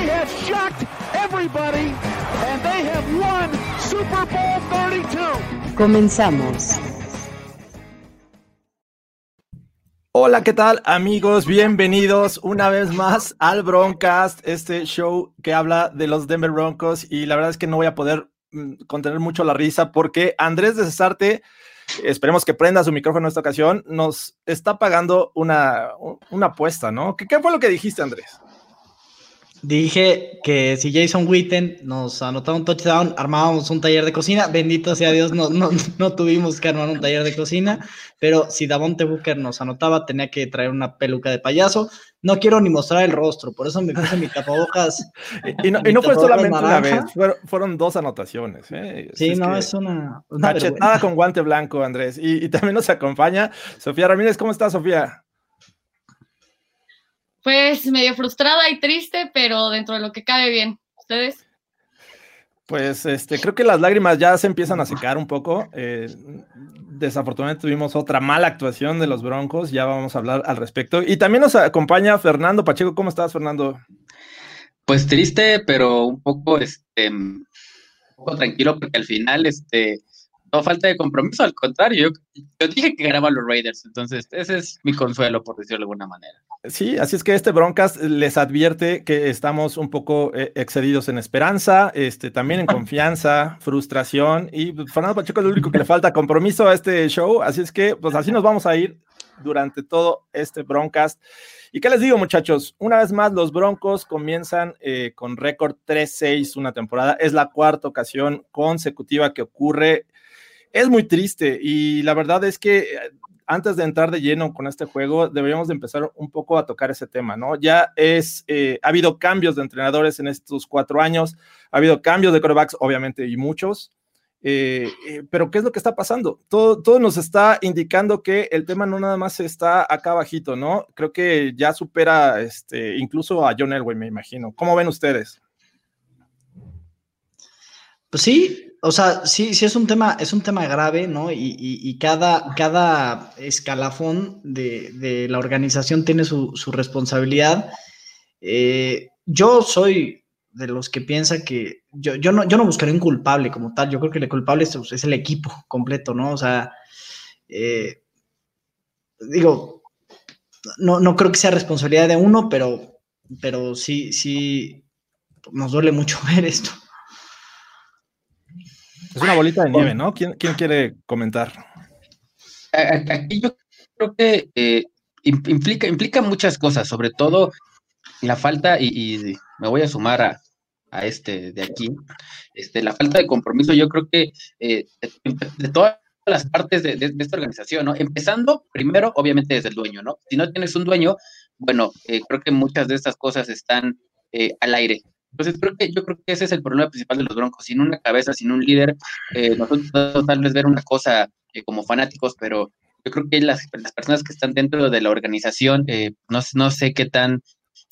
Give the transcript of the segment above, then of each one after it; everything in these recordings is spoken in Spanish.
They have shocked everybody, and they have won Super Bowl 32. Comenzamos. Hola, ¿qué tal amigos? Bienvenidos una vez más al Broncast, este show que habla de los Denver Broncos y la verdad es que no voy a poder mm, contener mucho la risa porque Andrés de Cesarte, esperemos que prenda su micrófono en esta ocasión, nos está pagando una, una apuesta, ¿no? ¿Qué, qué fue lo que dijiste, Andrés? Dije que si Jason Witten nos anotaba un touchdown, armábamos un taller de cocina. Bendito sea Dios, no, no, no tuvimos que armar un taller de cocina. Pero si Davonte Booker nos anotaba, tenía que traer una peluca de payaso. No quiero ni mostrar el rostro, por eso me puse mi tapabocas. Y, no, y no fue solamente una vez, fueron, fueron dos anotaciones. ¿eh? Sí, Es no, es una. una vergüenza. con guante blanco, Andrés. Y, y también nos acompaña Sofía Ramírez. ¿Cómo estás, Sofía? Pues medio frustrada y triste, pero dentro de lo que cabe bien. ¿Ustedes? Pues este, creo que las lágrimas ya se empiezan a secar un poco. Eh, desafortunadamente tuvimos otra mala actuación de los Broncos, ya vamos a hablar al respecto. Y también nos acompaña Fernando Pacheco. ¿Cómo estás, Fernando? Pues triste, pero un poco, este, un poco tranquilo, porque al final, este, no falta de compromiso, al contrario, yo, yo dije que ganaban los Raiders, entonces ese es mi consuelo, por decirlo de alguna manera. Sí, así es que este Broncas les advierte que estamos un poco eh, excedidos en esperanza, este, también en confianza, frustración. Y pues, Fernando Pacheco es lo único que le falta compromiso a este show. Así es que, pues así nos vamos a ir durante todo este Broncast. ¿Y qué les digo, muchachos? Una vez más, los Broncos comienzan eh, con récord 3-6 una temporada. Es la cuarta ocasión consecutiva que ocurre. Es muy triste y la verdad es que eh, antes de entrar de lleno con este juego, deberíamos de empezar un poco a tocar ese tema, ¿no? Ya es, eh, ha habido cambios de entrenadores en estos cuatro años, ha habido cambios de corebacks, obviamente, y muchos. Eh, pero ¿qué es lo que está pasando? Todo, todo nos está indicando que el tema no nada más está acá abajito, ¿no? Creo que ya supera este, incluso a John Elway, me imagino. ¿Cómo ven ustedes? Pues sí, o sea, sí, sí es un tema, es un tema grave, ¿no? Y, y- cada, cada escalafón de, de la organización tiene su, su responsabilidad. Eh, yo soy de los que piensa que yo, yo, no, yo no buscaré un culpable como tal, yo creo que el culpable es, es el equipo completo, ¿no? O sea, eh, digo, no, no creo que sea responsabilidad de uno, pero, pero sí, sí, nos duele mucho ver esto. Es una bolita de nieve, ¿no? ¿Quién, quién quiere comentar? Aquí yo creo que eh, im- implica, implica muchas cosas, sobre todo la falta, y, y me voy a sumar a, a este de aquí, este, la falta de compromiso, yo creo que eh, de, de todas las partes de, de- de esta organización, ¿no? Empezando primero, obviamente, desde el dueño, ¿no? Si no tienes un dueño, bueno, eh, creo que muchas de estas cosas están eh, al aire. Entonces, creo que, yo creo que ese es el problema principal de los Broncos. Sin una cabeza, sin un líder, eh, nosotros tal vez ver una cosa eh, como fanáticos, pero yo creo que las, las personas que están dentro de la organización, eh, no, no sé qué tan,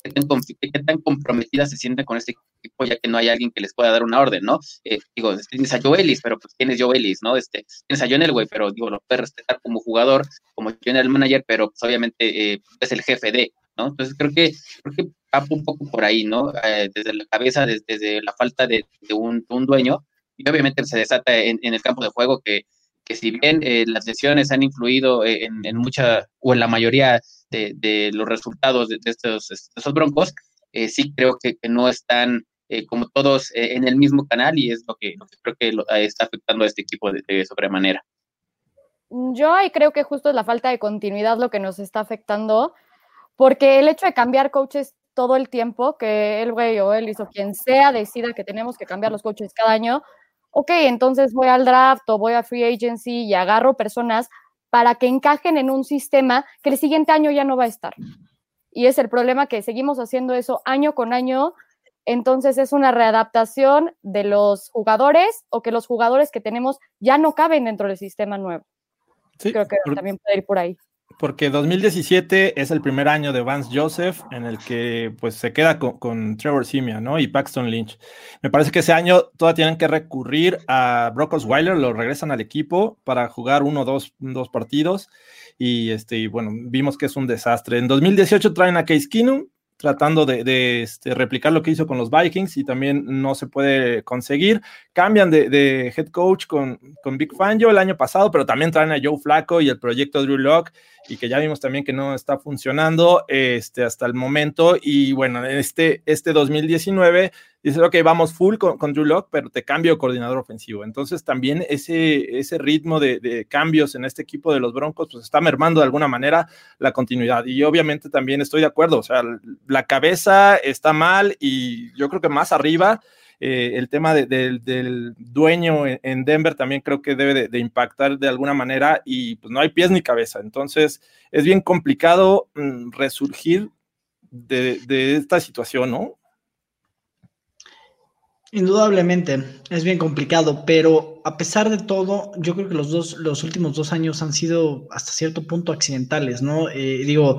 qué tan, qué tan comprometidas se sienten con este equipo, ya que no hay alguien que les pueda dar una orden, ¿no? Eh, digo, tienes a Joe Ellis, pero pues tienes Joe Ellis, ¿no? Este, tienes a John Elway, pero digo, lo puedes respetar como jugador, como general manager, pero pues obviamente eh, es el jefe de, Entonces creo que, creo que va un poco por ahí, ¿no? Eh, desde la cabeza, desde, la falta de, un, un dueño, y obviamente se desata en, el campo de juego que, que si bien eh, las lesiones han influido eh, en, en mucha o en la mayoría de, los resultados de, estos, broncos, sí creo que, no están como todos en el mismo canal y es lo que, creo que lo- está afectando a este equipo de sobremanera. Yo ahí creo que justo es la falta de continuidad lo que nos está afectando, porque el hecho de cambiar coaches todo el tiempo, que el güey o él hizo quien sea decida que tenemos que cambiar los coaches cada año, ok, entonces voy al draft o voy a free agency y agarro personas para que encajen en un sistema que el siguiente año ya no va a estar. y es el problema que seguimos haciendo eso año con año. Entonces es una readaptación de los jugadores o que los jugadores que tenemos ya no caben dentro del sistema nuevo. Sí, Creo que por- también puede ir por ahí. Porque 2017 es el primer año de Vance Joseph en el que pues se queda con, con Trevor Simia, ¿no? Y Paxton Lynch. Me parece que ese año todavía tienen que recurrir a Brock Osweiler, lo regresan al equipo para jugar uno o dos, dos partidos y este, y bueno, vimos que es un desastre. En 2018 traen a Case Keenum tratando de, de, este, replicar lo que hizo con los Vikings y también no se puede conseguir. Cambian de, de head coach con, con Big Fangio el año pasado, pero también traen a Joe Flacco y el proyecto Drew Lock y que ya vimos también que no está funcionando este, hasta el momento. Y bueno, este, este 2019 dice, ok, vamos full con, con Drew Lock, pero te cambio coordinador ofensivo. Entonces también ese, ese ritmo de, de, cambios en este equipo de los Broncos, pues está mermando de alguna manera la continuidad. Y obviamente también estoy de acuerdo, o sea, la cabeza está mal y yo creo que más arriba. Eh, el tema de, de, del dueño en, en, Denver también creo que debe de, impactar de alguna manera y pues no hay pies ni cabeza. Entonces es bien complicado mm, resurgir de, de, esta situación, ¿no? Indudablemente, es bien complicado, pero a pesar de todo, yo creo que los dos, los últimos dos años han sido hasta cierto punto accidentales, ¿no? Eh, digo,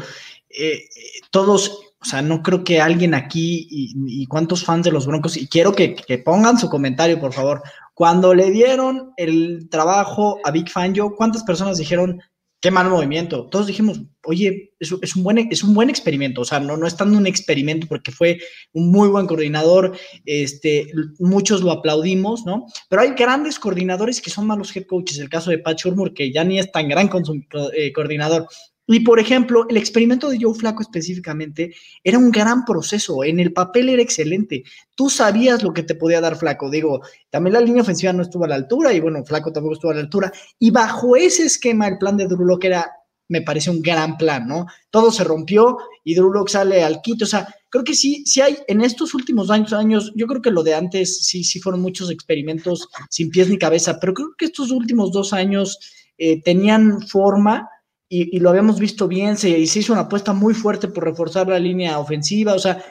eh, todos, o sea, no creo que alguien aquí y, cuántos fans de los Broncos, y quiero que, pongan su comentario, por favor, cuando le dieron el trabajo a Big Fangio, ¿cuántas personas dijeron, qué mal movimiento? Todos dijimos, oye, es, un, buen, es un buen experimento, o sea, no, no es un experimento porque fue un muy buen coordinador, este, muchos lo aplaudimos, ¿no? Pero hay grandes coordinadores que son malos head coaches, el caso de Pat Shurmur, que ya ni es tan gran con su, eh, coordinador. Y por ejemplo, el experimento de Joe Flaco específicamente era un gran proceso. En el papel era excelente. Tú sabías lo que te podía dar Flaco. Digo, también la línea ofensiva no estuvo a la altura y bueno, Flaco tampoco estuvo a la altura. Y bajo ese esquema, el plan de Drew Lock era, me parece un gran plan, ¿no? Todo se rompió y Drew sale al quito. O sea, creo que sí, sí hay en estos últimos años, años, yo creo que lo de antes sí, sí fueron muchos experimentos sin pies ni cabeza, pero creo que estos últimos dos años eh, tenían forma y, lo habíamos visto bien, se, hizo una apuesta muy fuerte por reforzar la línea ofensiva, o sea,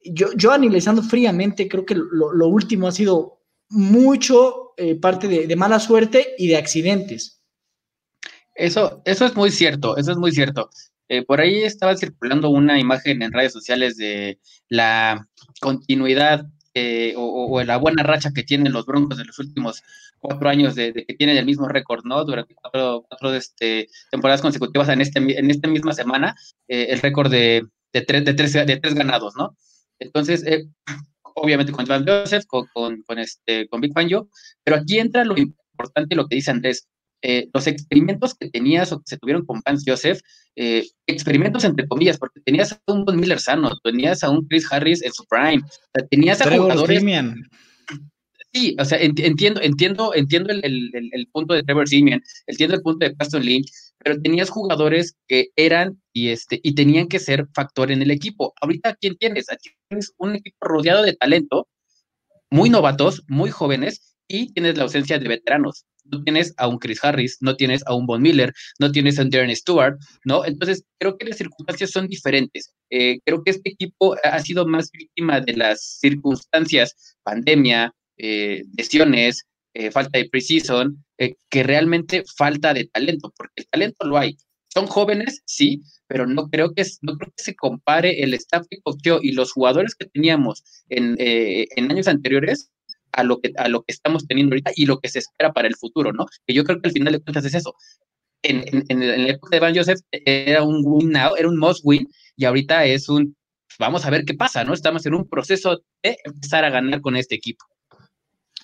yo, yo analizando fríamente, creo que lo, último ha sido mucho eh, parte de, de, mala suerte y de accidentes. Eso, eso es muy cierto, eso es muy cierto. Eh, por ahí estaba circulando una imagen en redes sociales de la continuidad eh, o, o, la buena racha que tienen los Broncos en los últimos cuatro años de, de que tienen el mismo récord, ¿no? Durante cuatro, cuatro este, temporadas consecutivas en, este, en esta misma semana, eh, el récord de, de, tres, de, tres, de tres ganados, ¿no? Entonces, eh, obviamente con Van Joseph, con, con, con, este, con Big Fangio, pero aquí entra lo importante, lo que dice Andrés, eh, los experimentos que tenías o que se tuvieron con Vance Joseph, eh, experimentos entre comillas, porque tenías a un Von Miller sano, tenías a un Chris Harris en su prime, o sea, tenías a Trevor jugadores... Simeon. Sí, o sea, entiendo, entiendo, entiendo el, el, el, punto de Trevor Simeon, entiendo el punto de Paston Lynch, pero tenías jugadores que eran y este y tenían que ser factor en el equipo. Ahorita, ¿quién tienes? Aquí tienes un equipo rodeado de talento, muy novatos, muy jóvenes, y tienes la ausencia de veteranos. No tienes a un Chris Harris, no tienes a un Von Miller, no tienes a un Darren Stewart, ¿no? Entonces, creo que las circunstancias son diferentes. Eh, creo que este equipo ha sido más víctima de las circunstancias, pandemia, eh, lesiones, eh, falta de preseason, eh, que realmente falta de talento, porque el talento lo hay. Son jóvenes, sí, pero no creo que, no creo que se compare el staff que cogió y los jugadores que teníamos en, en años anteriores a lo, que, a lo que estamos teniendo ahorita y lo que se espera para el futuro, ¿no? Que yo creo que al final de cuentas es eso. En, en, en la época de Van Joseph era un win now, era un must win, y ahorita es un, vamos a ver qué pasa, ¿no? Estamos en un proceso de empezar a ganar con este equipo.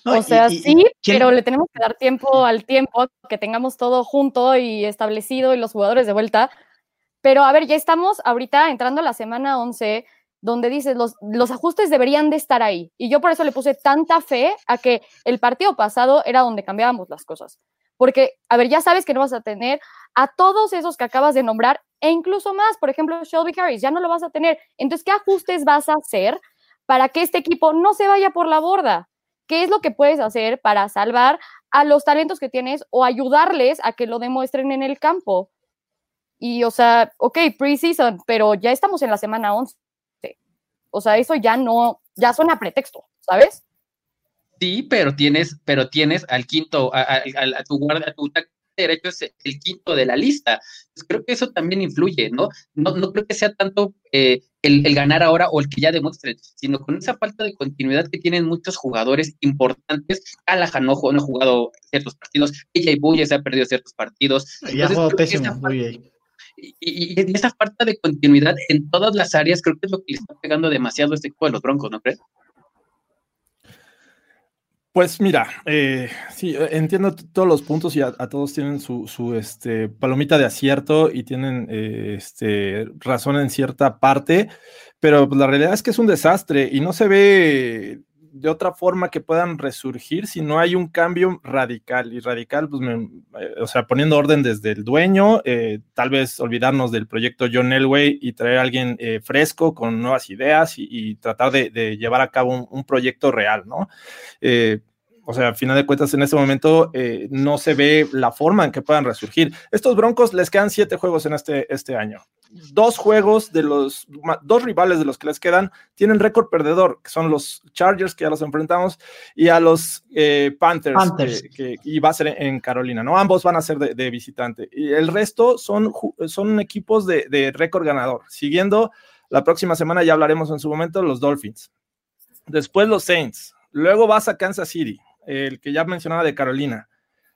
O sea, y, y, sí, pero le tenemos que dar tiempo al tiempo, que tengamos todo junto y establecido y los jugadores de vuelta. Pero a ver, ya estamos ahorita entrando a la semana 11, donde dices, los, los ajustes deberían de estar ahí. Y yo por eso le puse tanta fe a que el partido pasado era donde cambiábamos las cosas. Porque, a ver, ya sabes que no vas a tener a todos esos que acabas de nombrar e incluso más. Por ejemplo, Shelby Harris, ya no lo vas a tener. Entonces, ¿qué ajustes vas a hacer para que este equipo no se vaya por la borda? ¿Qué es lo que puedes hacer para salvar a los talentos que tienes o ayudarles a que lo demuestren en el campo? Y, o sea, ok, preseason, pero ya estamos en la semana 11. O sea, eso ya no, ya suena pretexto, ¿sabes? Sí, pero tienes, pero tienes al quinto, a, a- a- a tu guardia, a tu derecho es el quinto de la lista. Pues creo que eso también influye, ¿no? No, no creo que sea tanto eh, el, el ganar ahora o el que ya demuestre, sino con esa falta de continuidad que tienen muchos jugadores importantes. Callahan no, jugó- no ha jugado ciertos partidos, AJ Buye se ha perdido ciertos partidos. Ya ha Entonces, que pésimo. esa muy bien. Y, y- y esa falta de continuidad en todas las áreas creo que es lo que le está pegando demasiado este equipo de los Broncos, ¿no crees? Pues mira, eh, sí, entiendo todos los puntos y a, a todos tienen su, su, este, palomita de acierto y tienen eh, este, razón en cierta parte, pero pues, la realidad es que es un desastre y no se ve de otra forma que puedan resurgir si no hay un cambio radical. Y radical, pues, me- eh, o sea, poniendo orden desde el dueño, eh, tal vez olvidarnos del proyecto John Elway y traer a alguien eh, fresco con nuevas ideas y, tratar de, llevar a cabo un, un proyecto real, ¿no? O sea, a final de cuentas, en este momento eh, no se ve la forma en que puedan resurgir. Estos Broncos les quedan siete juegos en este, este año. Dos juegos de los, dos rivales de los que les quedan tienen récord perdedor, que son los Chargers, que ya los enfrentamos, y a los eh, Panthers, Panthers. Que, que- y va a ser en, Carolina, ¿no? Ambos van a ser de, de visitante. Y el resto son, son equipos de, de récord ganador. Siguiendo, la próxima semana ya hablaremos en su momento, los Dolphins. Después los Saints. Luego vas a Kansas City, el que ya mencionaba de Carolina.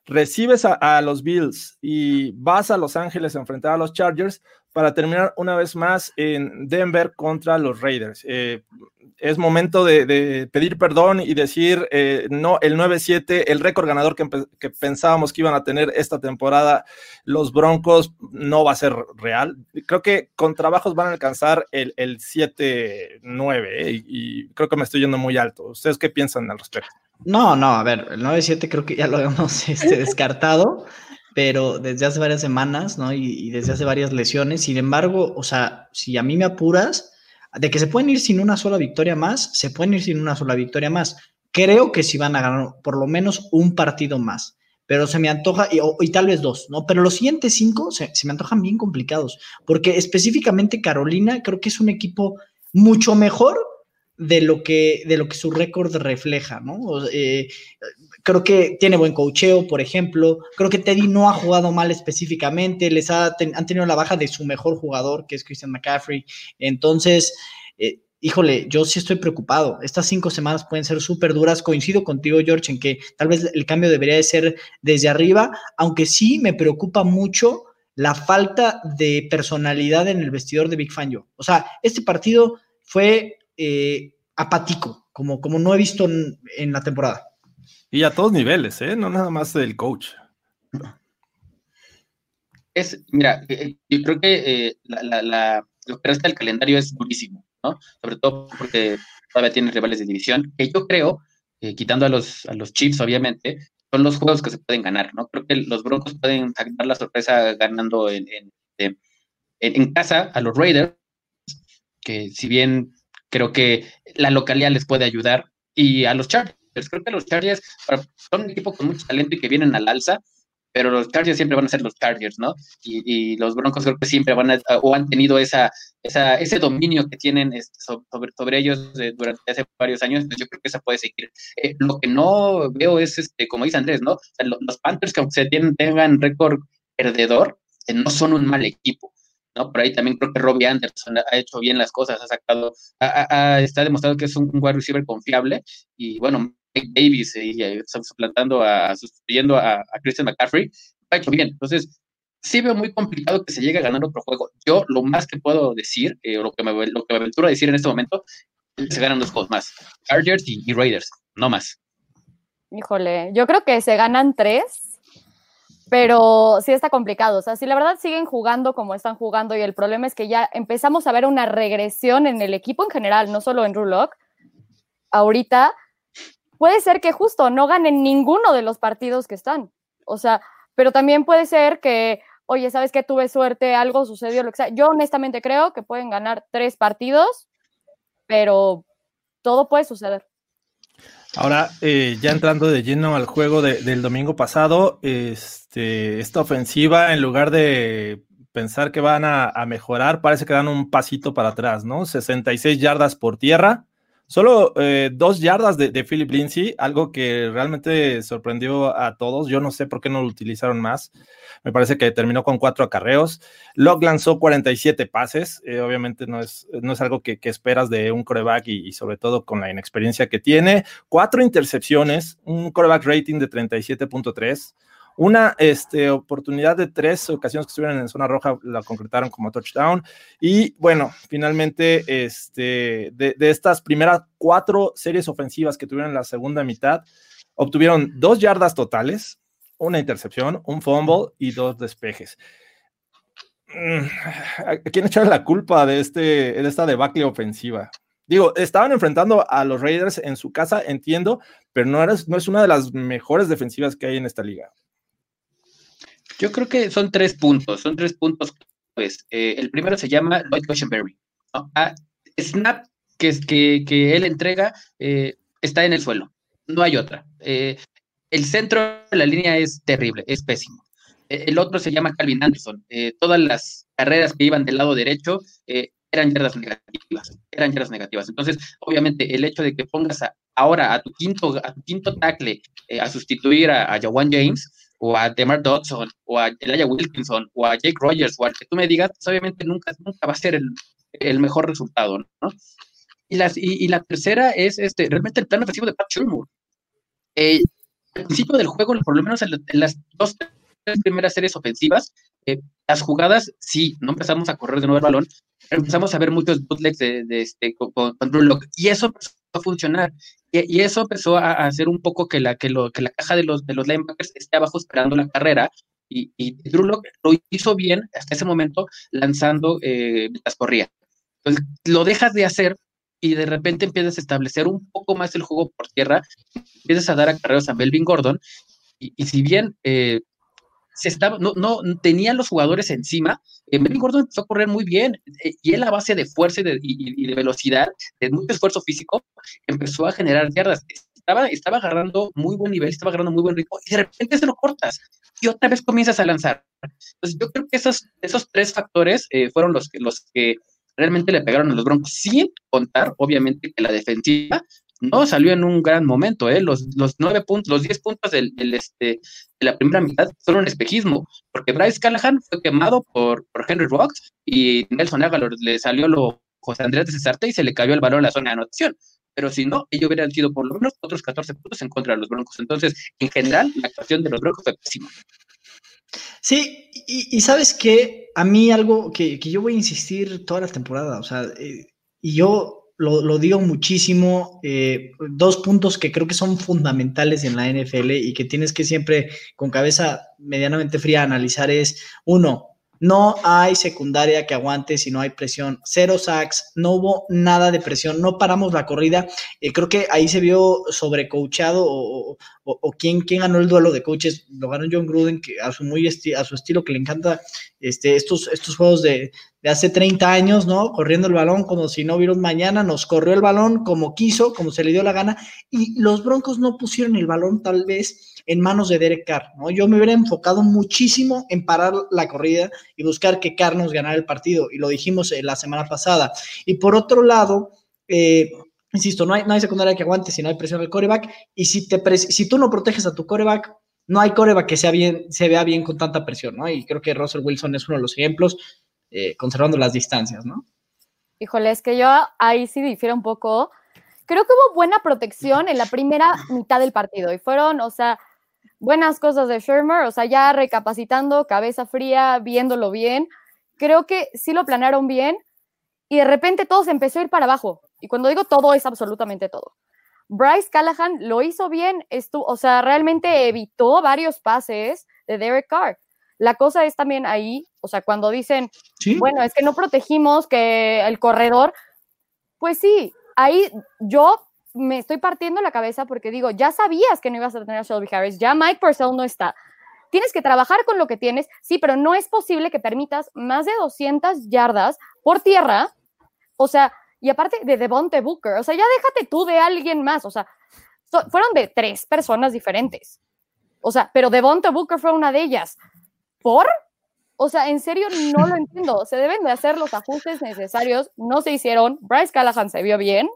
Recibes a, los Bills y vas a Los Ángeles a enfrentar a los Chargers para terminar una vez más en Denver contra los Raiders. Eh, es momento de, pedir perdón y decir, eh, no, el 9-7, el récord ganador que pensábamos que iban a tener esta temporada, los Broncos no va a ser real. Creo que con trabajos van a alcanzar el, el 7-9 eh, y, y creo que me estoy yendo muy alto. ¿Ustedes qué piensan al respecto? No, no, a ver, el 9-7 creo que ya lo hemos este, descartado, pero desde hace varias semanas, ¿no? Y, y desde hace varias lesiones. Sin embargo, o sea, si a mí me apuras, de que se pueden ir sin una sola victoria más, se pueden ir sin una sola victoria más. Creo que sí van a ganar por lo menos un partido más, pero se me antoja, y, o- y tal vez dos, ¿no? Pero los siguientes cinco se, se me antojan bien complicados, porque específicamente Carolina creo que es un equipo mucho mejor de lo que, de lo que su récord refleja, ¿no? Eh, creo que tiene buen cocheo, por ejemplo. Creo que Teddy no ha jugado mal específicamente. Les ha han tenido la baja de su mejor jugador, que es Christian McCaffrey. Entonces, eh, híjole, yo sí estoy preocupado. Estas cinco semanas pueden ser súper duras. Coincido contigo, George, en que tal vez el cambio debería de ser desde arriba, aunque sí me preocupa mucho la falta de personalidad en el vestidor de Big Fan yo. O sea, este partido fue eh, apático, como, como no he visto en, en la temporada. Y a todos niveles, ¿eh? No nada más del coach. Es, mira, eh, yo creo que eh, la, la- la- lo que resta del calendario es durísimo, ¿no? Sobre todo porque todavía tiene rivales de división, que yo creo, eh, quitando a los, a los Chiefs, obviamente, son los juegos que se pueden ganar, ¿no? Creo que los Broncos pueden dar la sorpresa ganando en, en, en- en casa a los Raiders, que si bien creo que la localidad les puede ayudar, y a los Chargers. Creo que los Chargers son un equipo con mucho talento y que vienen al alza, pero los Chargers siempre van a ser los Chargers, ¿no? Y, los Broncos creo que siempre van a, o han tenido esa, ese dominio que tienen este, so- sobre, ellos de- durante hace varios años, entonces yo creo que esa puede seguir. Eh, lo que no veo es, este, como dice Andrés, ¿no? Los Panthers, que aunque se tienen, tengan récord perdedor, eh, no son un mal equipo. ¿No? Por ahí también creo que Robbie Anderson ha hecho bien las cosas, ha sacado, ha- ha- está demostrado que es un wide receiver confiable y bueno, Mike Davis eh, y, eh, suplantando a, sustituyendo a, Christian McCaffrey, ha hecho bien. Entonces, sí veo muy complicado que se llegue a ganar otro juego. Yo lo más que puedo decir, eh, lo que, me, lo que me aventuro a decir en este momento, es que se ganan dos juegos más, Chargers y, y Raiders, no más. Híjole, yo creo que se ganan tres, pero sí está complicado. O sea, si la verdad siguen jugando como están jugando y el problema es que ya empezamos a ver una regresión en el equipo en general, no solo en Rulock, ahorita puede ser que justo no ganen ninguno de los partidos que están. O sea, pero también puede ser que, oye, ¿sabes qué? Tuve suerte, algo sucedió, lo que sea. Yo honestamente creo que pueden ganar tres partidos, pero todo puede suceder. Ahora, eh, ya entrando de lleno al juego de- del domingo pasado, este, esta ofensiva, en lugar de pensar que van a, a, mejorar, parece que dan un pasito para atrás, ¿no? 66 yardas por tierra, Solo eh, dos yardas de, Philip Lindsay, algo que realmente sorprendió a todos. Yo no sé por qué no lo utilizaron más. Me parece que terminó con cuatro acarreos. Locke lanzó 47 pases. Eh, obviamente no es, no es algo que, que esperas de un coreback y, y, sobre todo con la inexperiencia que tiene. Cuatro intercepciones, un coreback rating de 37.3. Una este, oportunidad de tres ocasiones que estuvieron en zona roja la concretaron como touchdown. Y bueno, finalmente, este, de, estas primeras cuatro series ofensivas que tuvieron en la segunda mitad, obtuvieron dos yardas totales, una intercepción, un fumble y dos despejes. Mm, ¿A quién echar la culpa de, este, de esta debacle ofensiva? Digo, estaban enfrentando a los Raiders en su casa, entiendo, pero no, no es una de las mejores defensivas que hay en esta liga. Yo creo que son tres puntos, son tres puntos. Pues, eh, el primero se llama Lloyd Cushenberry. ¿no? Ah, snap que, que, que, él entrega eh, está en el suelo, no hay otra. Eh, el centro de la línea es terrible, es pésimo. Eh, el otro se llama Calvin Anderson. todas las carreras que iban del lado derecho eran yardas negativas, eran yardas negativas. Entonces, obviamente, el hecho de que pongas ahora a tu quinto, a tu quinto tackle a sustituir a, a Jawan James, o a Demar Dodson, o a Elijah Wilkinson, o a Jake Rogers, o al que tú me digas, pues obviamente nunca, nunca va a ser el, el mejor resultado, ¿no? Y, las, y, y, la tercera es este, realmente el plan ofensivo de Pat Shurmur. Eh, al principio del juego, por lo menos en, en las dos tres primeras series ofensivas, eh, las jugadas, sí, no empezamos a correr de nuevo el balón, pero empezamos a ver muchos bootlegs de, de este, con, con, Drew Lock, y eso empezó a funcionar. Y, eso empezó a, hacer un poco que la, que, lo, que la caja de los, de los linebackers esté abajo esperando la carrera, y, y Drew lo hizo bien hasta ese momento lanzando eh, mientras corría. Entonces, lo dejas de hacer y de repente empiezas a establecer un poco más el juego por tierra, empiezas a dar acarreos a Melvin Gordon, y, y si bien eh, se estaba, no, no tenía los jugadores encima, eh, Melvin Gordon empezó a correr muy bien, eh, y él a base de fuerza y de, y, y de, velocidad, de mucho esfuerzo físico, empezó a generar yardas. Estaba, estaba agarrando muy buen nivel, estaba agarrando muy buen ritmo, y de repente se lo cortas, y otra vez comienzas a lanzar. Entonces yo creo que esos, esos tres factores eh, fueron los que, los que realmente le pegaron a los Broncos, sin contar, obviamente, que la defensiva no salió en un gran momento, ¿eh? Los, los nueve puntos, los diez puntos del, del, este, de la primera mitad fueron un espejismo, porque Bryce Callahan fue quemado por, por Henry Rocks y Nelson Aguilar le salió lo José Andrés de Cesarte y se le cayó el balón en la zona de anotación. Pero si no, ellos hubieran sido por lo menos otros 14 puntos en contra de los Broncos. Entonces, en general, la actuación de los Broncos fue pésima. Sí, y, y, sabes que a mí algo que, que, yo voy a insistir toda la temporada, o sea, eh, y yo lo, lo digo muchísimo, eh, dos puntos que creo que son fundamentales en la NFL y que tienes que siempre con cabeza medianamente fría analizar es, uno, no hay secundaria que aguante si no hay presión. Cero sacks, no hubo nada de presión, no paramos la corrida. Eh, creo que ahí se vio sobrecoachado o, o, quién, quién, ganó el duelo de coaches. Lo ganó John Gruden, que a su, muy a su estilo, que le encanta este, estos, estos juegos de, de, hace 30 años, ¿no? Corriendo el balón como si no hubiera mañana, nos corrió el balón como quiso, como se le dio la gana, y los Broncos no pusieron el balón tal vez en manos de Derek Carr, ¿no? Yo me hubiera enfocado muchísimo en parar la corrida y buscar que Carr nos ganara el partido, y lo dijimos eh, la semana pasada. Y por otro lado, eh, insisto, no hay, no hay secundaria que aguante si no hay presión al coreback, y si, te si tú no proteges a tu coreback, no hay coreback que sea bien, se vea bien con tanta presión, ¿no? Y creo que Russell Wilson es uno de los ejemplos, eh, conservando las distancias, ¿no? Híjole, es que yo ahí sí difiero un poco. Creo que hubo buena protección en la primera mitad del partido y fueron, o sea, buenas cosas de Shermer, o sea, ya recapacitando, cabeza fría, viéndolo bien. Creo que sí lo planearon bien y de repente todo se empezó a ir para abajo. Y cuando digo todo, es absolutamente todo. Bryce Callahan lo hizo bien, estuvo, o sea, realmente evitó varios pases de Derek Carr. La cosa es también ahí, o sea, cuando dicen, ¿Sí? bueno, es que no protegimos que el corredor, pues sí, ahí yo me estoy partiendo la cabeza porque digo, ya sabías que no ibas a tener a Shelby Harris, ya Mike Purcell no está. Tienes que trabajar con lo que tienes, sí, pero no es posible que permitas más de 200 yardas por tierra, o sea, y aparte de Devonte Booker, o sea, ya déjate tú de alguien más, o sea, so, fueron de tres personas diferentes. O sea, pero Devonte Booker fue una de ellas. ¿Por? O sea, en serio no lo entiendo. Se deben de hacer los ajustes necesarios. No se hicieron. Bryce Callahan se vio bien.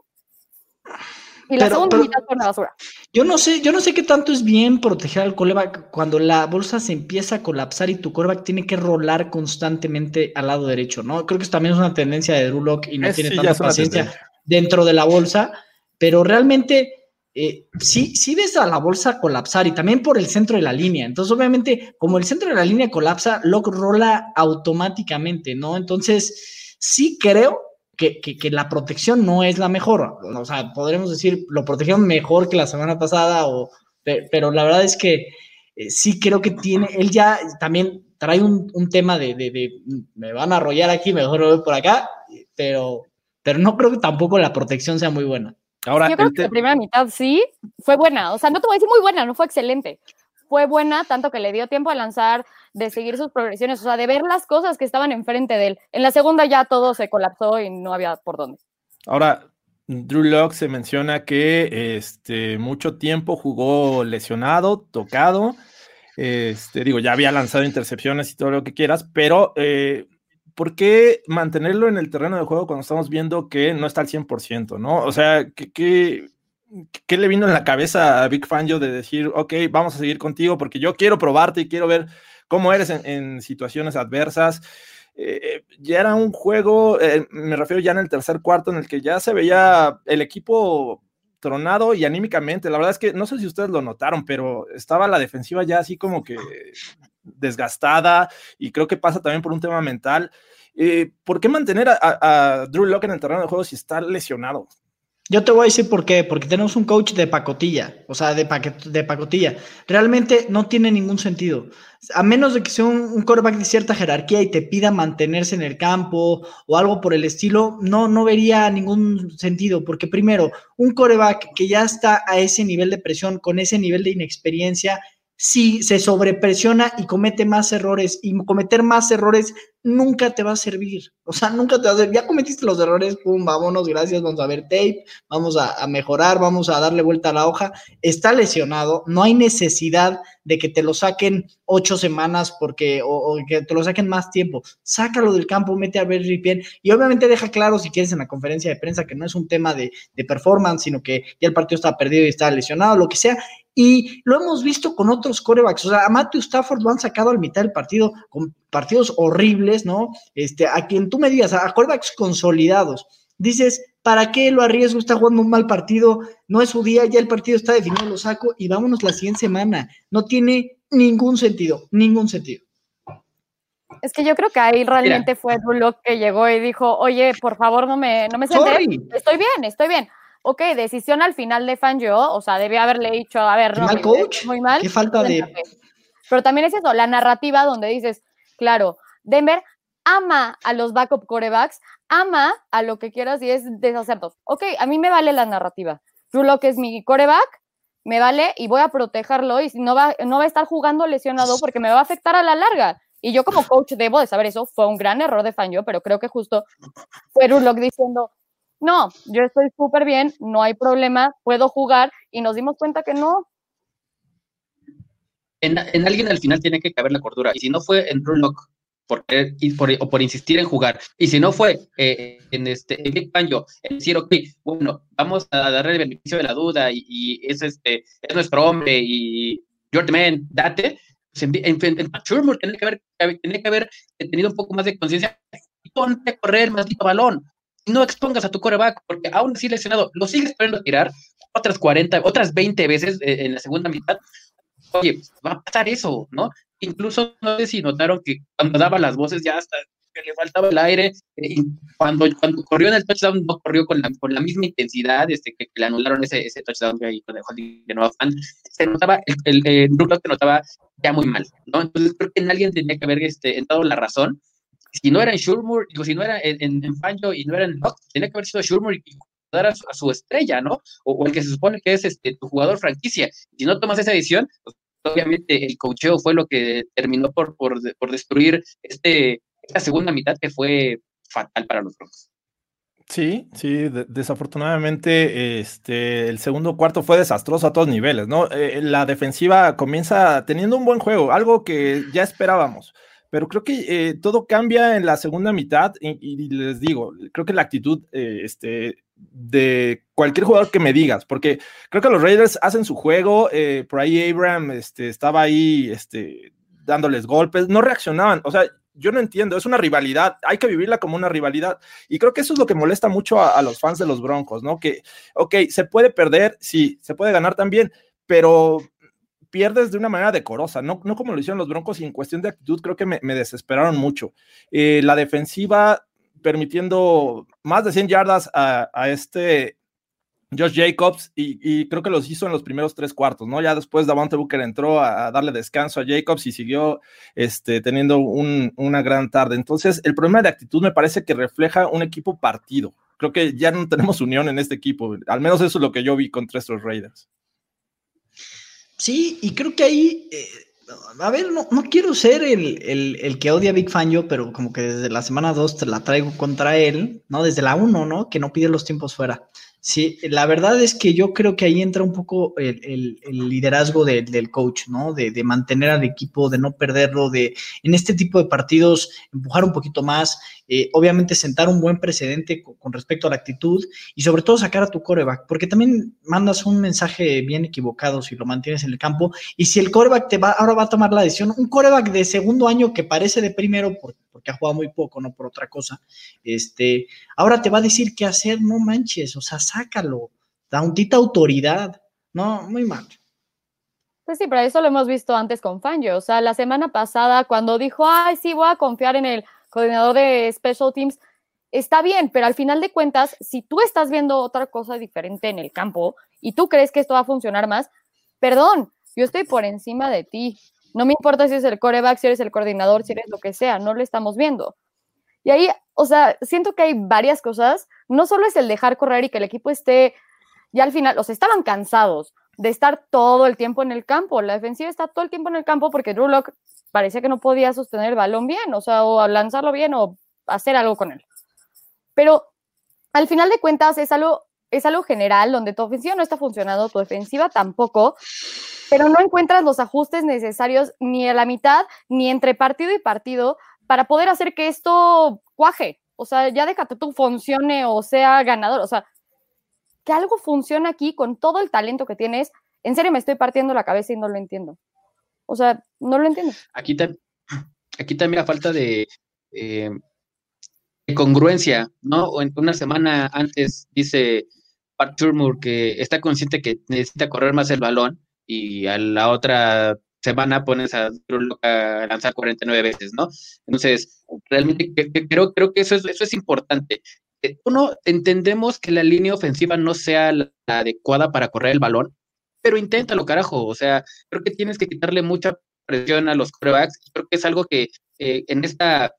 Y la Pero- segunda pero- mitad fue una basura. Yo no sé, yo no sé qué tanto es bien proteger al coreback cuando la bolsa se empieza a colapsar y tu coreback tiene que rolar constantemente al lado derecho, ¿no? Creo que eso también es una tendencia de Drew Lock y no Es- tiene sí, tanta paciencia dentro de la bolsa, pero realmente eh, sí, sí ves a la bolsa colapsar y también por el centro de la línea. Entonces, obviamente, como el centro de la línea colapsa, Lock rola automáticamente, ¿no? Entonces, sí creo que, que- que la protección no es la mejor. O sea, podremos decir, lo protegieron mejor que la semana pasada, o, pe- pero la verdad es que eh, sí creo que tiene, él ya también trae un, un tema de, de- de, me van a arrollar aquí, mejor lo voy por acá, pero, pero no creo que tampoco la protección sea muy buena. Ahora, Yo creo que la primera mitad sí fue buena. O sea, no te voy a decir muy buena, no fue excelente. Fue buena, tanto que le dio tiempo a lanzar, de seguir sus progresiones, o sea, de ver las cosas que estaban enfrente de él. En la segunda ya todo se colapsó y no había por dónde. Ahora, Drew Lock se menciona que este, mucho tiempo jugó lesionado, tocado. Este, digo, ya había lanzado intercepciones y todo lo que quieras, pero eh, ¿por qué mantenerlo en el terreno de juego cuando estamos viendo que no está al 100%, ¿no? O sea, ¿qué, qué, qué le vino en la cabeza a Big Fangio de decir, ok, vamos a seguir contigo porque yo quiero probarte y quiero ver cómo eres en, en situaciones adversas? eh, ya era un juego, eh, me refiero ya en el tercer cuarto, en el que ya se veía el equipo tronado y anímicamente. La verdad es que no sé si ustedes lo notaron, pero estaba la defensiva ya así como que desgastada y creo que pasa también por un tema mental. Eh, ¿Por qué mantener a, Drew Lock en el terreno de juego si está lesionado? Yo te voy a decir por qué, porque tenemos un coach de pacotilla, o sea, de, paquet, de pacotilla. Realmente no tiene ningún sentido. A menos de que sea un, un de cierta jerarquía y te pida mantenerse en el campo o algo por el estilo, no, no vería ningún sentido, porque primero, un quarterback que ya está a ese nivel de presión, con ese nivel de inexperiencia, si se sobrepresiona y comete más errores, y cometer más errores nunca te va a servir. O sea, nunca te va a servir. Ya cometiste los errores, pum, vámonos, gracias, vamos a ver tape, vamos a, mejorar, vamos a darle vuelta a la hoja. Está lesionado, no hay necesidad de que te lo saquen ocho semanas porque, o, que te lo saquen más tiempo. Sácalo del campo, mete a ver Ripien y obviamente deja claro si quieres en la conferencia de prensa que no es un tema de, de performance, sino que ya el partido está perdido y está lesionado, lo que sea. Y lo hemos visto con otros corebacks. O sea, a Matthew Stafford lo han sacado al mitad del partido con partidos horribles, ¿no? Este, a quien tú me digas, a corebacks consolidados. Dices, ¿para qué lo arriesgo? Está jugando un mal partido, no es su día, ya el partido está definido, lo saco y vámonos la siguiente semana. No tiene ningún sentido, ningún sentido. Es que yo creo que ahí realmente Mira. fue Drew que llegó y dijo, oye, por favor, no me, no me sientes. Estoy bien, estoy bien ok, decisión al final de Fangio, o sea, debía haberle dicho, a ver, no, mal coach? muy mal. Qué falta de... Pero también es eso, la narrativa donde dices, claro, Denver ama a los backup corebacks, ama a lo que quieras y es deshacerlos. Ok, a mí me vale la narrativa. Que es mi coreback, me vale y voy a protegerlo y no va, no va a estar jugando lesionado porque me va a afectar a la larga. Y yo como coach debo de saber eso. Fue un gran error de Fangio, pero creo que justo fue Rulock diciendo, no, yo estoy súper bien, no hay problema, puedo jugar y nos dimos cuenta que no. En, en alguien al final tiene que caber la cordura. Y si no fue en Drew Lock por, por, o por insistir en jugar. Y si no fue eh, en este en Big Banjo en decir ok, bueno, vamos a darle el beneficio de la duda y, y es este es nuestro hombre y Jordan, date, pues en, en, en, Sherman tiene que haber tiene que haber tenido un poco más de conciencia. Ponte a correr más balón. No expongas a tu coreback, porque aún así lesionado, lo sigues poniendo a tirar otras 40, otras 20 veces en la segunda mitad. Oye, pues, va a pasar eso, ¿no? Incluso no sé si notaron que cuando daba las voces ya hasta que le faltaba el aire, eh, cuando, cuando corrió en el touchdown no corrió con la, con la misma intensidad, este, que, que le anularon ese, ese touchdown ahí dejó de nuevo fan, se notaba, el, el, el se notaba ya muy mal, ¿no? Entonces creo que en alguien tenía que haber este, entrado la razón, si no era en Shurmur, digo, si no era en, en, en y no era en Locke, tenía que haber sido Shurmur y a su, a su estrella, ¿no? O, o, el que se supone que es este, tu jugador franquicia. Si no tomas esa decisión, pues, obviamente el cocheo fue lo que terminó por, por, por destruir este, esta segunda mitad que fue fatal para los Broncos. Sí, sí, de desafortunadamente este, el segundo cuarto fue desastroso a todos niveles, ¿no? Eh, la defensiva comienza teniendo un buen juego, algo que ya esperábamos pero creo que eh, todo cambia en la segunda mitad y, les digo, creo que la actitud eh, este, de cualquier jugador que me digas, porque creo que los Raiders hacen su juego, eh, por ahí Abraham este, estaba ahí este, dándoles golpes, no reaccionaban, o sea, yo no entiendo, es una rivalidad, hay que vivirla como una rivalidad. Y creo que eso es lo que molesta mucho a, los fans de los Broncos, ¿no? Que, ok, se puede perder, sí, se puede ganar también, pero pierdes de una manera decorosa, no, no como lo hicieron los Broncos y en cuestión de actitud creo que me, desesperaron mucho. Eh, la defensiva permitiendo más de 100 yardas a, este Josh Jacobs y, creo que los hizo en los primeros tres cuartos, ¿no? Ya después Davante Booker entró a, darle descanso a Jacobs y siguió este, teniendo una gran tarde. Entonces, el problema de actitud me parece que refleja un equipo partido. Creo que ya no tenemos unión en este equipo. Al menos eso es lo que yo vi contra estos Raiders. Sí, y creo que ahí, eh, a ver, no, no quiero ser el, el, el, que odia a Big Fan yo, pero como que desde la semana 2 te la traigo contra él, ¿no? Desde la 1, ¿no? Que no pide los tiempos fuera. Sí, la verdad es que yo creo que ahí entra un poco el, liderazgo del coach, ¿no? De, mantener al equipo, de no perderlo, de en este tipo de partidos empujar un poquito más, eh, obviamente sentar un buen precedente con, respecto a la actitud y sobre todo sacar a tu coreback, porque también mandas un mensaje bien equivocado si lo mantienes en el campo y si el coreback te va, ahora va a tomar la decisión, un coreback de segundo año que parece de primero porque ha jugado muy poco, no por otra cosa, este, ahora te va a decir qué hacer, no manches, o sea, sácalo, da un tita autoridad, no, muy mal. Pues sí, pero eso lo hemos visto antes con Fangio, o sea, la semana pasada cuando dijo, ay, sí, voy a confiar en el coordinador de Special Teams, está bien, pero al final de cuentas, si tú estás viendo otra cosa diferente en el campo y tú crees que esto va a funcionar más, perdón, yo estoy por encima de ti. No me importa si es el coreback, si eres el coordinador, si eres lo que sea, no lo estamos viendo. Y ahí, o sea, siento que hay varias cosas. No solo es el dejar correr y que el equipo esté, ya al final, o sea, estaban cansados de estar todo el tiempo en el campo. La defensiva está todo el tiempo en el campo porque Drew Locke parecía que no podía sostener el balón bien, o sea, o lanzarlo bien o hacer algo con él. Pero al final de cuentas es algo, es algo general donde tu ofensiva no está funcionando, tu defensiva tampoco, pero no encuentras los ajustes necesarios ni a la mitad, ni entre partido y partido para poder hacer que esto cuaje. O sea, ya déjate tú funcione o sea ganador. O sea, que algo funcione aquí con todo el talento que tienes. En serio, me estoy partiendo la cabeza y no lo entiendo. O sea, no lo entiendo. Aquí, aquí también la falta de, eh, de congruencia, ¿no? Una semana antes dice Pat Turmur que está consciente que necesita correr más el balón y a la otra semana pones a, lanzar 49 veces, ¿no? Entonces, realmente creo, creo que eso es, eso es importante. Eh, uno, entendemos que la línea ofensiva no sea la, adecuada para correr el balón, pero inténtalo, carajo. O sea, creo que tienes que quitarle mucha presión a los corebacks. Creo que es algo que eh, en esta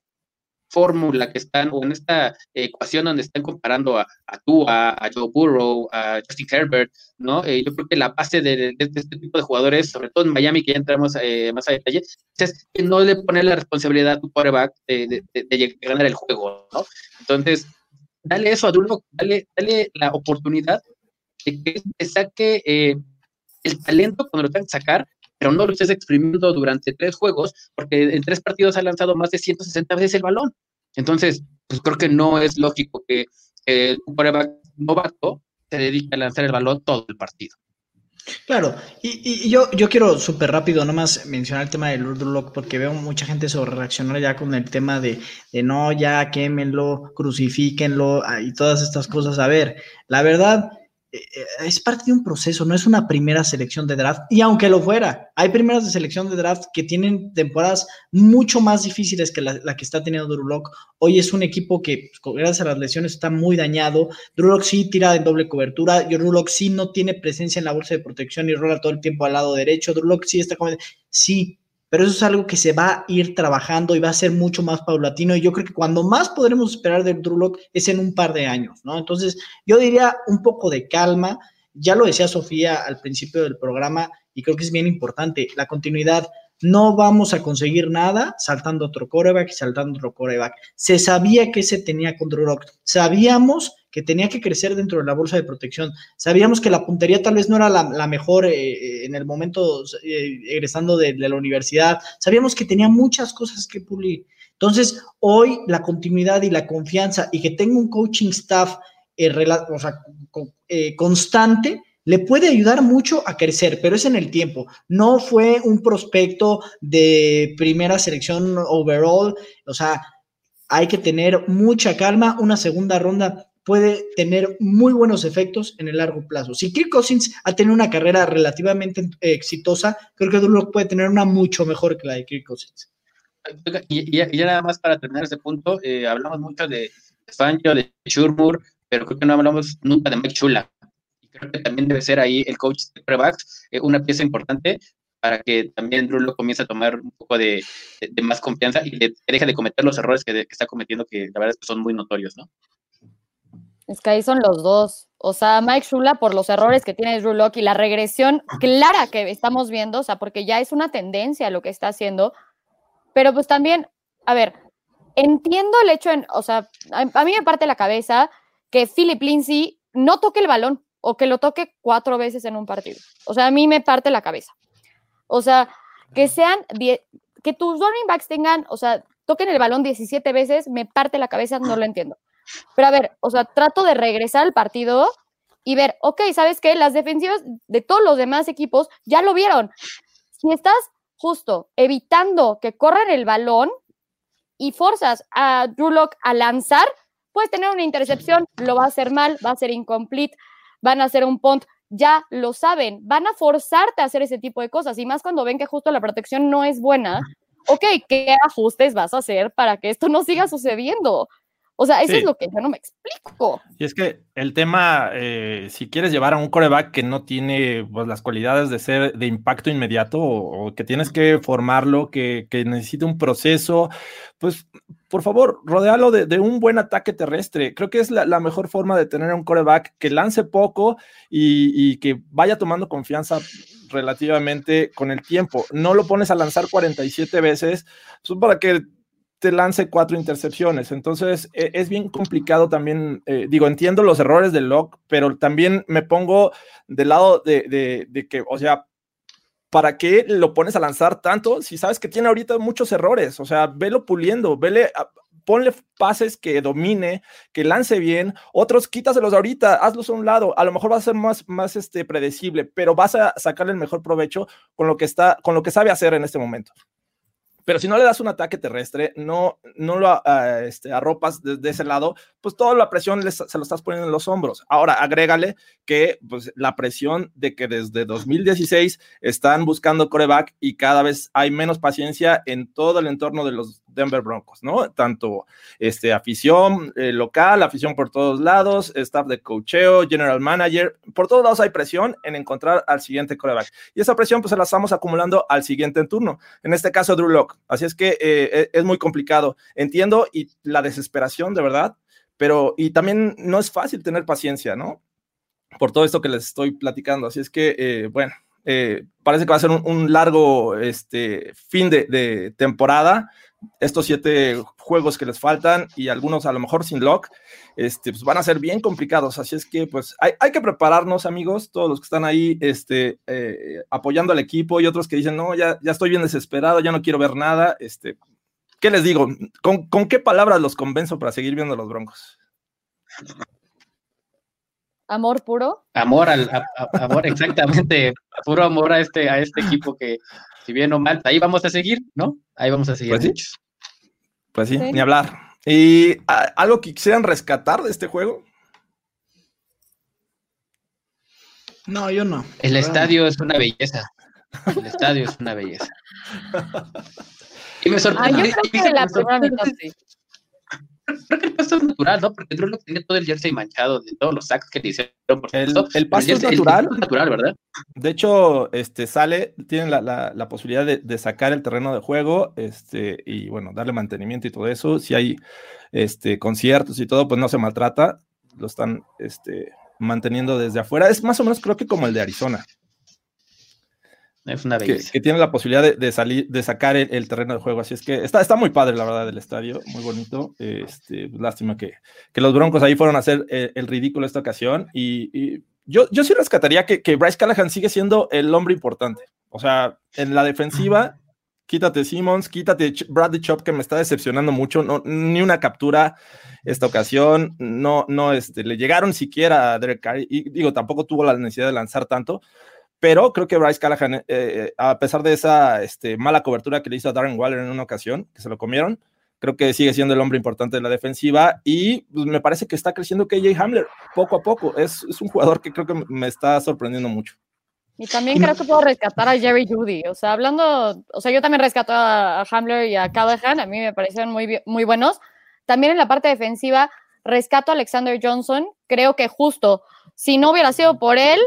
fórmula que están, o en esta ecuación donde están comparando a, a Tua, a Joe Burrow, a Justin Herbert, ¿no? Eh, yo creo que la base de, este tipo de jugadores, sobre todo en Miami, que ya entramos eh, más a detalle, es que no le pone la responsabilidad a tu quarterback de, ganar el juego, ¿no? Entonces, dale eso a Dullo, dale, dale la oportunidad de que saque eh, el talento cuando lo tengan que sacar pero no lo estés exprimiendo durante tres juegos, porque en tres partidos ha lanzado más de 160 veces el balón. Entonces, pues creo que no es lógico que un coreback novato se dedique a lanzar el balón todo el partido. Claro, y, yo, yo quiero súper rápido nomás mencionar el tema del Lock porque veo mucha gente sobre reaccionar ya con el tema de, de no, ya quémenlo, crucifíquenlo ah, y todas estas cosas. A ver, la verdad, eh, eh, es parte de un proceso, no es una primera selección de draft. Y aunque lo fuera, hay primeras de selección de draft que tienen temporadas mucho más difíciles que la, que está teniendo Drew Hoy es un equipo que, pues, gracias a las lesiones, está muy dañado. Drew sí tira en doble cobertura. Drew sí no tiene presencia en la bolsa de protección y rola todo el tiempo al lado derecho. Drew sí está como... Sí, pero eso es algo que se va a ir trabajando y va a ser mucho más paulatino. Y yo creo que cuando más podremos esperar del Drew es en un par de años, ¿no? Entonces, yo diría un poco de calma. Ya lo decía Sofía al principio del programa y creo que es bien importante la continuidad. No vamos a conseguir nada saltando otro coreback y saltando otro coreback. Se sabía que se tenía con Drew Sabíamos que tenía que crecer dentro de la bolsa de protección. Sabíamos que la puntería tal vez no era la, mejor eh, en el momento eh, egresando de, la universidad. Sabíamos que tenía muchas cosas que pulir. Entonces, hoy la continuidad y la confianza y que tenga un coaching staff constante, le puede ayudar mucho a crecer, pero es en el tiempo. No fue un prospecto de primera selección overall, o sea, hay que tener mucha calma. Una segunda ronda puede tener muy buenos efectos en el largo plazo. Si Kirk Cousins ha tenido una carrera relativamente exitosa, creo que Duloc puede tener una mucho mejor que la de Kirk Cousins. Y, ya nada más para terminar este punto, eh, hablamos mucho de Fangio, de Shurmur, pero creo que no hablamos nunca de Mike Chula creo que también debe ser ahí el coach de prebacks eh, una pieza importante para que también Drew comience a tomar un poco de, más confianza y que deje de cometer los errores que, está cometiendo, que la verdad es que son muy notorios, ¿no? Es que ahí son los dos. O sea, Mike Shula por los errores que tiene Drew Locke y la regresión clara que estamos viendo, o sea, porque ya es una tendencia lo que está haciendo. Pero pues también, a ver, entiendo el hecho, en, o sea, a, mí me parte la cabeza que Philip Lindsay no toque el balón o que lo toque cuatro veces en un partido. O sea, a mí me parte la cabeza. O sea, que sean, que tus running backs tengan, o sea, toquen el balón 17 veces, me parte la cabeza, no lo entiendo. Pero a ver, o sea, trato de regresar al partido y ver, ok, ¿sabes qué? Las defensivas de todos los demás equipos ya lo vieron. Si estás justo evitando que corran el balón y forzas a Drew a lanzar, puedes tener una intercepción, lo va a hacer mal, va a ser incomplete, van a hacer un punt, ya lo saben, van a forzarte a hacer ese tipo de cosas y más cuando ven que justo la protección no es buena. Ok, ¿qué ajustes vas a hacer para que esto no siga sucediendo? O sea, eso es lo que yo no me explico. Y es que el tema, eh, si quieres llevar a un coreback que no tiene pues, las cualidades de ser de impacto inmediato o, que tienes que formarlo, que, que necesita un proceso, pues por favor, rodealo de, un buen ataque terrestre. Creo que es la, mejor forma de tener un coreback que lance poco y, y que vaya tomando confianza relativamente con el tiempo. No lo pones a lanzar 47 veces pues, para que te lance cuatro intercepciones. Entonces, e, es bien complicado también, eh, digo, entiendo los errores del lock, pero también me pongo del lado de, de, que, o sea, ¿para qué lo pones a lanzar tanto si sabes que tiene ahorita muchos errores? O sea, velo puliendo, vele, ponle pases que domine, que lance bien, otros quítaselos ahorita, hazlos a un lado, a lo mejor va a ser más, más este, predecible, pero vas a sacarle el mejor provecho con lo que está, con lo que sabe hacer en este momento. Pero si no le das un ataque terrestre, no, no lo uh, este, arropas desde ese lado, pues toda la presión se lo estás poniendo en los hombros. Ahora, agrégale que pues, la presión de que desde 2016 están buscando coreback y cada vez hay menos paciencia en todo el entorno de los Denver Broncos, ¿no? Tanto este, afición eh, local, afición por todos lados, staff de cocheo, general manager, por todos lados hay presión en encontrar al siguiente coreback. Y esa presión pues se la estamos acumulando al siguiente en turno, en este caso Drew Locke. Así es que eh, e, es muy complicado. Entiendo y la desesperación de verdad, pero y también no es fácil tener paciencia, ¿no? Por todo esto que les estoy platicando. Así es que, eh, bueno, parece que va a ser un, largo este, fin de, de temporada estos siete juegos que les faltan y algunos a lo mejor sin lock, este, pues van a ser bien complicados. Así es que pues hay, que prepararnos, amigos, todos los que están ahí este, eh, apoyando al equipo y otros que dicen, no, ya, ya estoy bien desesperado, ya no quiero ver nada. Este, ¿Qué les digo? ¿Con, qué palabras los convenzo para seguir viendo los Broncos? Amor puro. Amor al amor, exactamente. Puro amor a este, a este equipo que, si bien o mal, ahí vamos a seguir, ¿no? Ahí vamos a seguir. Pues sí, pues sí, ni hablar. ¿Y algo que quisieran rescatar de este juego? No, yo no. El estadio es una belleza. El estadio es una belleza. Y me sorprendió. Ah, yo creo que la primera mitad sí creo que el pasto es natural, ¿no? Porque Drew tiene todo el jersey manchado de todos los sacks que le hicieron. Por el, el, pasto es natural. natural, ¿verdad? De hecho, este sale, tienen la, la, la posibilidad de, de, sacar el terreno de juego, este, y bueno, darle mantenimiento y todo eso. Si hay este, conciertos y todo, pues no se maltrata. Lo están este, manteniendo desde afuera. Es más o menos creo que como el de Arizona. Es una que, tiene la posibilidad de, de salir, de sacar el, el terreno de juego. Así es que está, está muy padre, la verdad, el estadio, muy bonito. Este, lástima que, que los Broncos ahí fueron a hacer el, el ridículo esta ocasión. Y, y yo, yo sí rescataría que, que Bryce Callahan sigue siendo el hombre importante. O sea, en la defensiva, quítate Simmons, quítate Bradley Chop, que me está decepcionando mucho. No, ni una captura esta ocasión. No, no, este, le llegaron siquiera a Derek Carr. Y digo, tampoco tuvo la necesidad de lanzar tanto. Pero creo que Bryce Callahan, eh, eh, a pesar de esa este, mala cobertura que le hizo a Darren Waller en una ocasión, que se lo comieron, creo que sigue siendo el hombre importante de la defensiva y pues, me parece que está creciendo KJ Hamler poco a poco. Es, es un jugador que creo que me está sorprendiendo mucho. Y también creo que puedo rescatar a Jerry Judy. O sea, hablando, o sea, yo también rescato a, Hamler y a Callahan, a mí me parecieron muy, muy buenos. También en la parte defensiva, rescato a Alexander Johnson. Creo que justo, si no hubiera sido por él,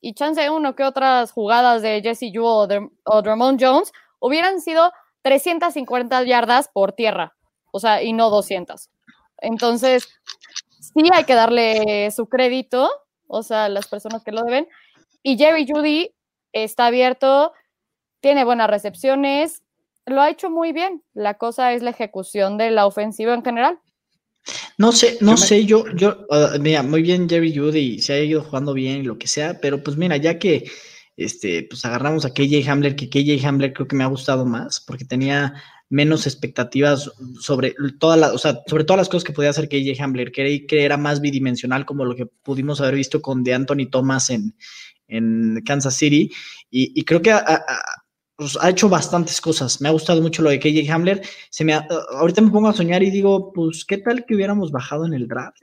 y chance uno que otras jugadas de Jesse Jewell o, de, Drummond Jones, hubieran sido 350 yardas por tierra. O sea, y no 200. Entonces, sí hay que darle su crédito, o sea, las personas que lo deben. Y Jerry Judy está abierto, tiene buenas recepciones, lo ha hecho muy bien. La cosa es la ejecución de la ofensiva en general. No sé, no sé, yo, yo, uh, mira, muy bien Jerry Judy, se ha ido jugando bien y lo que sea, pero pues mira, ya que este, pues agarramos a KJ Hamler, que KJ Hamler creo que me ha gustado más, porque tenía menos expectativas sobre todas las, o sea, sobre todas las cosas que podía hacer KJ Hamler, creí que era más bidimensional como lo que pudimos haber visto con de Anthony Thomas en, en Kansas City, y, y creo que a, a, pues, ha hecho bastantes cosas. Me ha gustado mucho lo de KJ Hamler. Se me ha- ahorita me pongo a soñar y digo, pues, ¿qué tal que hubiéramos bajado en el draft?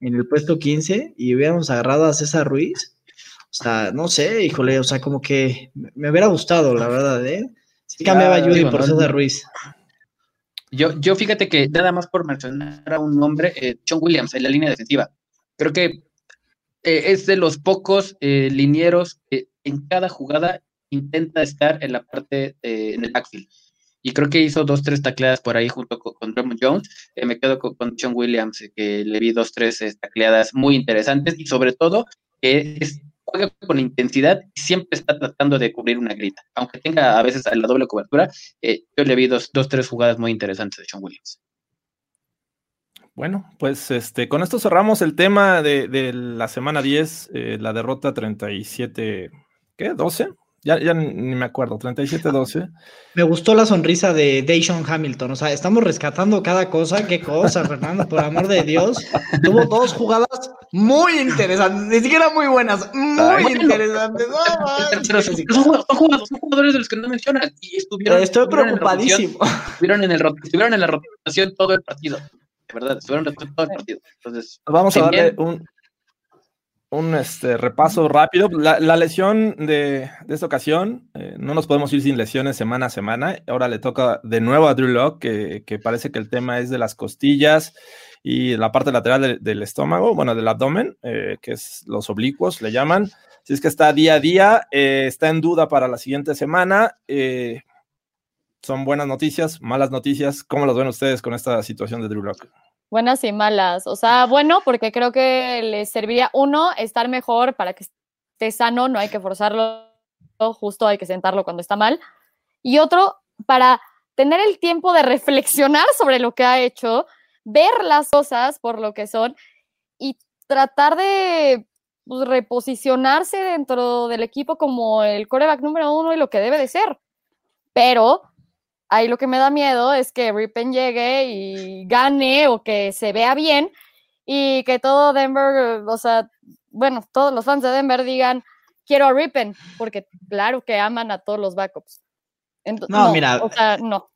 En el puesto 15 y hubiéramos agarrado a César Ruiz. O sea, no sé, híjole, o sea, como que me hubiera gustado, la verdad, ¿eh? Sí cambiaba Judy por César. Ruiz. Yo, yo fíjate que nada más por mencionar a un nombre, eh, John Williams en la línea defensiva. Creo que eh, es de los pocos eh, linieros que en cada jugada intenta estar en la parte, eh, en el backfield. Y creo que hizo dos, tres tacleadas por ahí junto con, con Jones. Eh, me quedo con, con Williams, que le vi dos, tres eh, tacleadas muy interesantes y sobre todo que es, juega con intensidad y siempre está tratando de cubrir una grita. Aunque tenga a veces la doble cobertura, eh, yo le vi dos, dos, tres jugadas muy interesantes de John Williams. Bueno, pues este, con esto cerramos el tema de, de la semana 10, eh, la derrota 37, ¿qué? ¿12? Ya, ya ni me acuerdo, 37-12. Me gustó la sonrisa de Dayshon Hamilton. O sea, estamos rescatando cada cosa. Qué cosa, Fernando, por amor de Dios. Tuvo dos jugadas muy interesantes, ni siquiera muy buenas, muy Ay, bueno. interesantes. No, son, son jugadores, son jugadores- de los que no mencionan y estuvieron, Estoy estuvieron en la rotación, preocupadísimo. estuvieron en, el, estuvieron en la rotación todo el partido. De verdad, estuvieron en todo el partido. Entonces, Vamos a darle un, un este, repaso rápido. La, lesión de, de esta ocasión, eh, no nos podemos ir sin lesiones semana a semana. Ahora le toca de nuevo a Drew Lock, que, que parece que el tema es de las costillas y la parte lateral de- del estómago, bueno, del abdomen, eh, que es los oblicuos, le llaman. Si es que está día a día, eh, está en duda para la siguiente semana. eh, son buenas noticias, malas noticias. ¿Cómo las ven ustedes con esta situación de Drew Lock? Buenas y malas. O sea, bueno, porque creo que les serviría, uno, estar mejor para que esté sano, no hay que forzarlo, justo hay que sentarlo cuando está mal. Y otro, para tener el tiempo de reflexionar sobre lo que ha hecho, ver las cosas por lo que son y tratar de pues, reposicionarse dentro del equipo como el coreback número uno y lo que debe de ser. Pero ahí lo que me da miedo es que Rippen llegue y gane o que se vea bien y que todo Denver, o sea, bueno, todos los fans de Denver digan, quiero a Rippen, porque claro que aman a todos los backups. Ento- No, mira. O sea, no.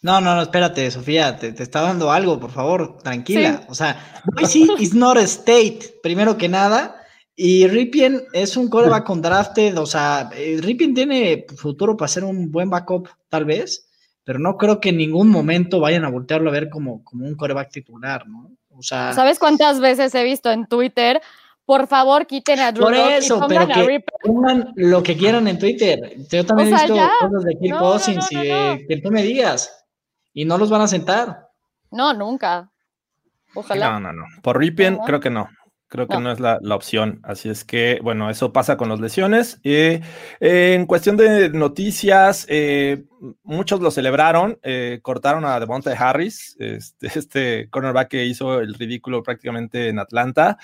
No, no, no, espérate, Sofía, te, te está dando algo, por favor, tranquila. Sí. O sea, Boise is not a state, primero que nada. Y Ripien es un coreback con drafted, o sea, eh, Ripien tiene futuro para ser un buen backup, tal vez, pero no creo que en ningún momento vayan a voltearlo a ver como, como un coreback titular, ¿no? O sea, ¿Sabes cuántas veces he visto en Twitter? Por favor, quiten a Drew por y eso, pongan pero que pongan lo que quieran en Twitter. Yo también O he sea, visto ya. cosas de Kirk No, no, Cousins no, y no, de que tú me digas, y no los van a sentar. No, nunca. Ojalá. No, no, no. Por Ripien, creo que no. Creo que no, es la, la, opción. Así es que, bueno, eso pasa con las lesiones. Eh, en cuestión de noticias, eh, muchos lo celebraron. Eh, cortaron a Devonta Harris, este, este cornerback que hizo el ridículo prácticamente en Atlanta.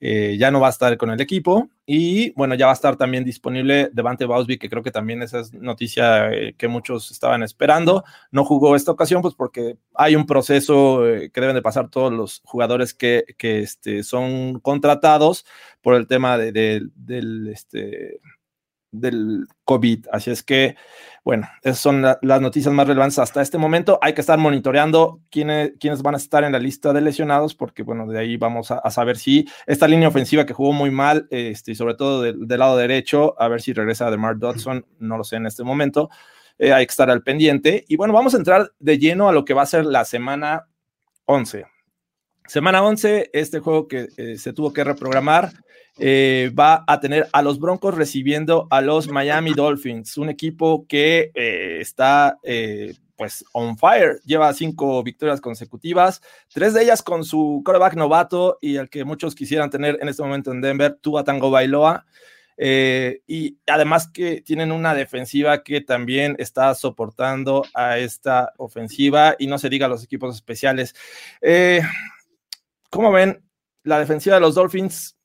Eh, ya no va a estar con el equipo y bueno, ya va a estar también disponible Devante Bausby, que creo que también esa es noticia eh, que muchos estaban esperando. No jugó esta ocasión, pues porque hay un proceso eh, que deben de pasar todos los jugadores que, que este, son contratados por el tema de, de, del, este, del COVID. Así es que, bueno, esas son las noticias más relevantes hasta este momento. Hay que estar monitoreando quiénes, quiénes van a estar en la lista de lesionados, porque, bueno, de ahí vamos a, saber si esta línea ofensiva que jugó muy mal, este, sobre todo del, lado derecho, a ver si regresa de Mark Dodson, no lo sé en este momento. Eh, hay que estar al pendiente. Y bueno, vamos a entrar de lleno a lo que va a ser la semana 11. Semana 11, este juego que eh, se tuvo que reprogramar eh, va a tener a los Broncos recibiendo a los Miami Dolphins, un equipo que eh, está eh, pues on fire, lleva cinco victorias consecutivas, tres de ellas con su quarterback novato y el que muchos quisieran tener en este momento en Denver, Tua Tango Bailoa. y además que tienen una defensiva que también está soportando a esta ofensiva y no se diga los equipos especiales. ¿Cómo ven? La defensiva de los Dolphins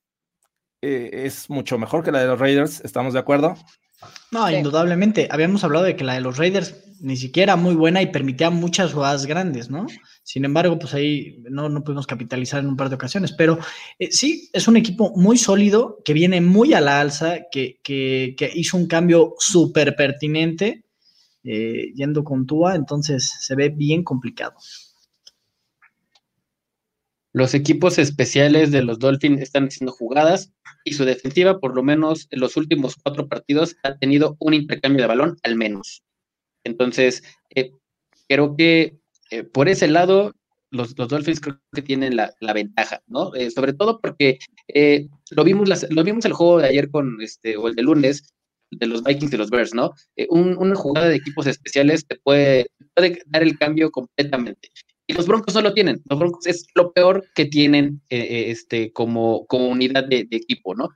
eh, es mucho mejor que la de los Raiders, ¿estamos de acuerdo? No, indudablemente. Habíamos hablado de que la de los Raiders ni siquiera muy buena y permitía muchas jugadas grandes, ¿no? Sin embargo, pues ahí no, no pudimos capitalizar en un par de ocasiones. Pero eh, sí, es un equipo muy sólido, que viene muy a la alza, que, que, hizo un cambio súper pertinente eh, yendo con Tua, entonces se ve bien complicado. Los equipos especiales de los Dolphins están haciendo jugadas y su defensiva, por lo menos en los últimos cuatro partidos, ha tenido un intercambio de balón al menos. Entonces, eh, creo que eh, por ese lado, los, Dolphins creo que tienen la, ventaja, ¿no? Eh, sobre todo porque lo, vimos lo vimos el juego de ayer con, este, o el de lunes, de los Vikings y los Bears, ¿no? una jugada de equipos especiales te puede dar el cambio completamente los Broncos no lo tienen. Los Broncos es lo peor que tienen eh, eh, este, como, unidad de, equipo, ¿no?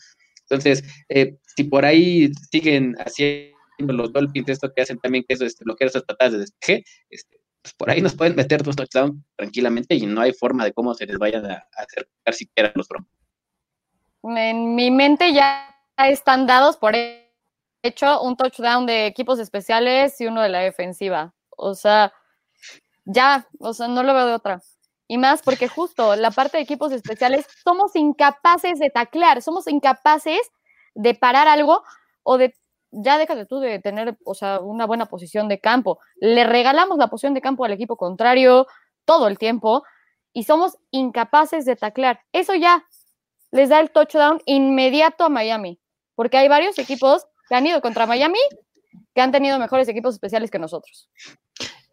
Entonces, eh, si por ahí siguen haciendo los Dolphins esto que hacen también, que es este, bloquear esas patadas de despeje, este, pues por ahí nos pueden meter dos touchdowns tranquilamente y no hay forma de cómo se les vayan a, acercar siquiera los Broncos. En mi mente ya están dados por hecho un touchdown de equipos especiales y uno de la defensiva. O sea, ya, o sea, no lo veo de otra. Y más porque justo la parte de equipos especiales somos incapaces de taclear, somos incapaces de parar algo o de, ya déjate tú de tener, o sea, una buena posición de campo. Le regalamos la posición de campo al equipo contrario todo el tiempo y somos incapaces de taclear. Eso ya les da el touchdown inmediato a Miami, porque hay varios equipos que han ido contra Miami que han tenido mejores equipos especiales que nosotros.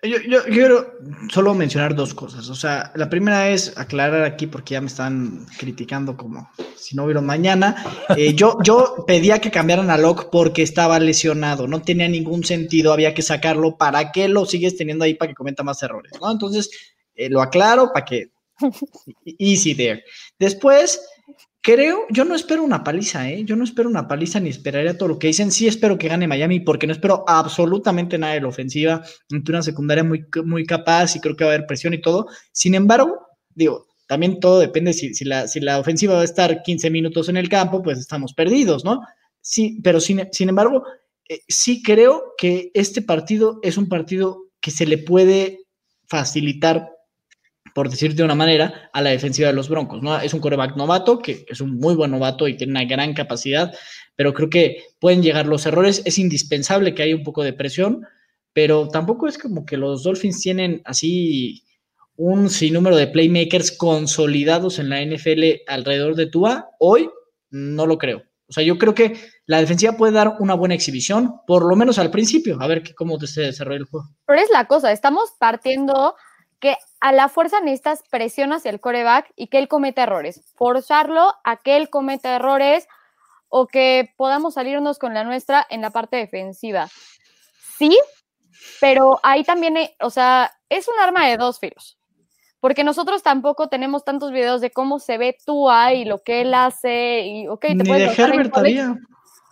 Yo, quiero solo mencionar dos cosas. O sea, la primera es aclarar aquí, porque ya me están criticando como si no hubiera mañana. Eh, yo, yo pedía que cambiaran a Locke porque estaba lesionado. No tenía ningún sentido, había que sacarlo. ¿Para qué lo sigues teniendo ahí para que cometa más errores? ¿no? Entonces, eh, lo aclaro para que. Easy there. Después, Creo, yo no espero una paliza, ¿eh? Yo no espero una paliza ni esperaría todo lo que dicen. Sí espero que gane Miami porque no espero absolutamente nada de la ofensiva. Una secundaria muy, muy capaz y creo que va a haber presión y todo. Sin embargo, digo, también todo depende si, si, la, si la ofensiva va a estar 15 minutos en el campo, pues estamos perdidos, ¿no? Sí, pero sin, sin embargo, eh, sí creo que este partido es un partido que se le puede facilitar por decirte de una manera, a la defensiva de los Broncos. ¿no? Es un coreback novato, que es un muy buen novato y tiene una gran capacidad, pero creo que pueden llegar los errores. Es indispensable que haya un poco de presión, pero tampoco es como que los Dolphins tienen así un sinnúmero de playmakers consolidados en la NFL alrededor de Tua. Hoy no lo creo. O sea, yo creo que la defensiva puede dar una buena exhibición, por lo menos al principio, a ver cómo se desarrolla el juego. Pero es la cosa, estamos partiendo que a la fuerza necesitas presión hacia el coreback y que él cometa errores. Forzarlo a que él cometa errores o que podamos salirnos con la nuestra en la parte defensiva. Sí, pero ahí también, o sea, es un arma de dos filos. porque nosotros tampoco tenemos tantos videos de cómo se ve Tua y lo que él hace y, ok, te Ni puedes de Herbert había.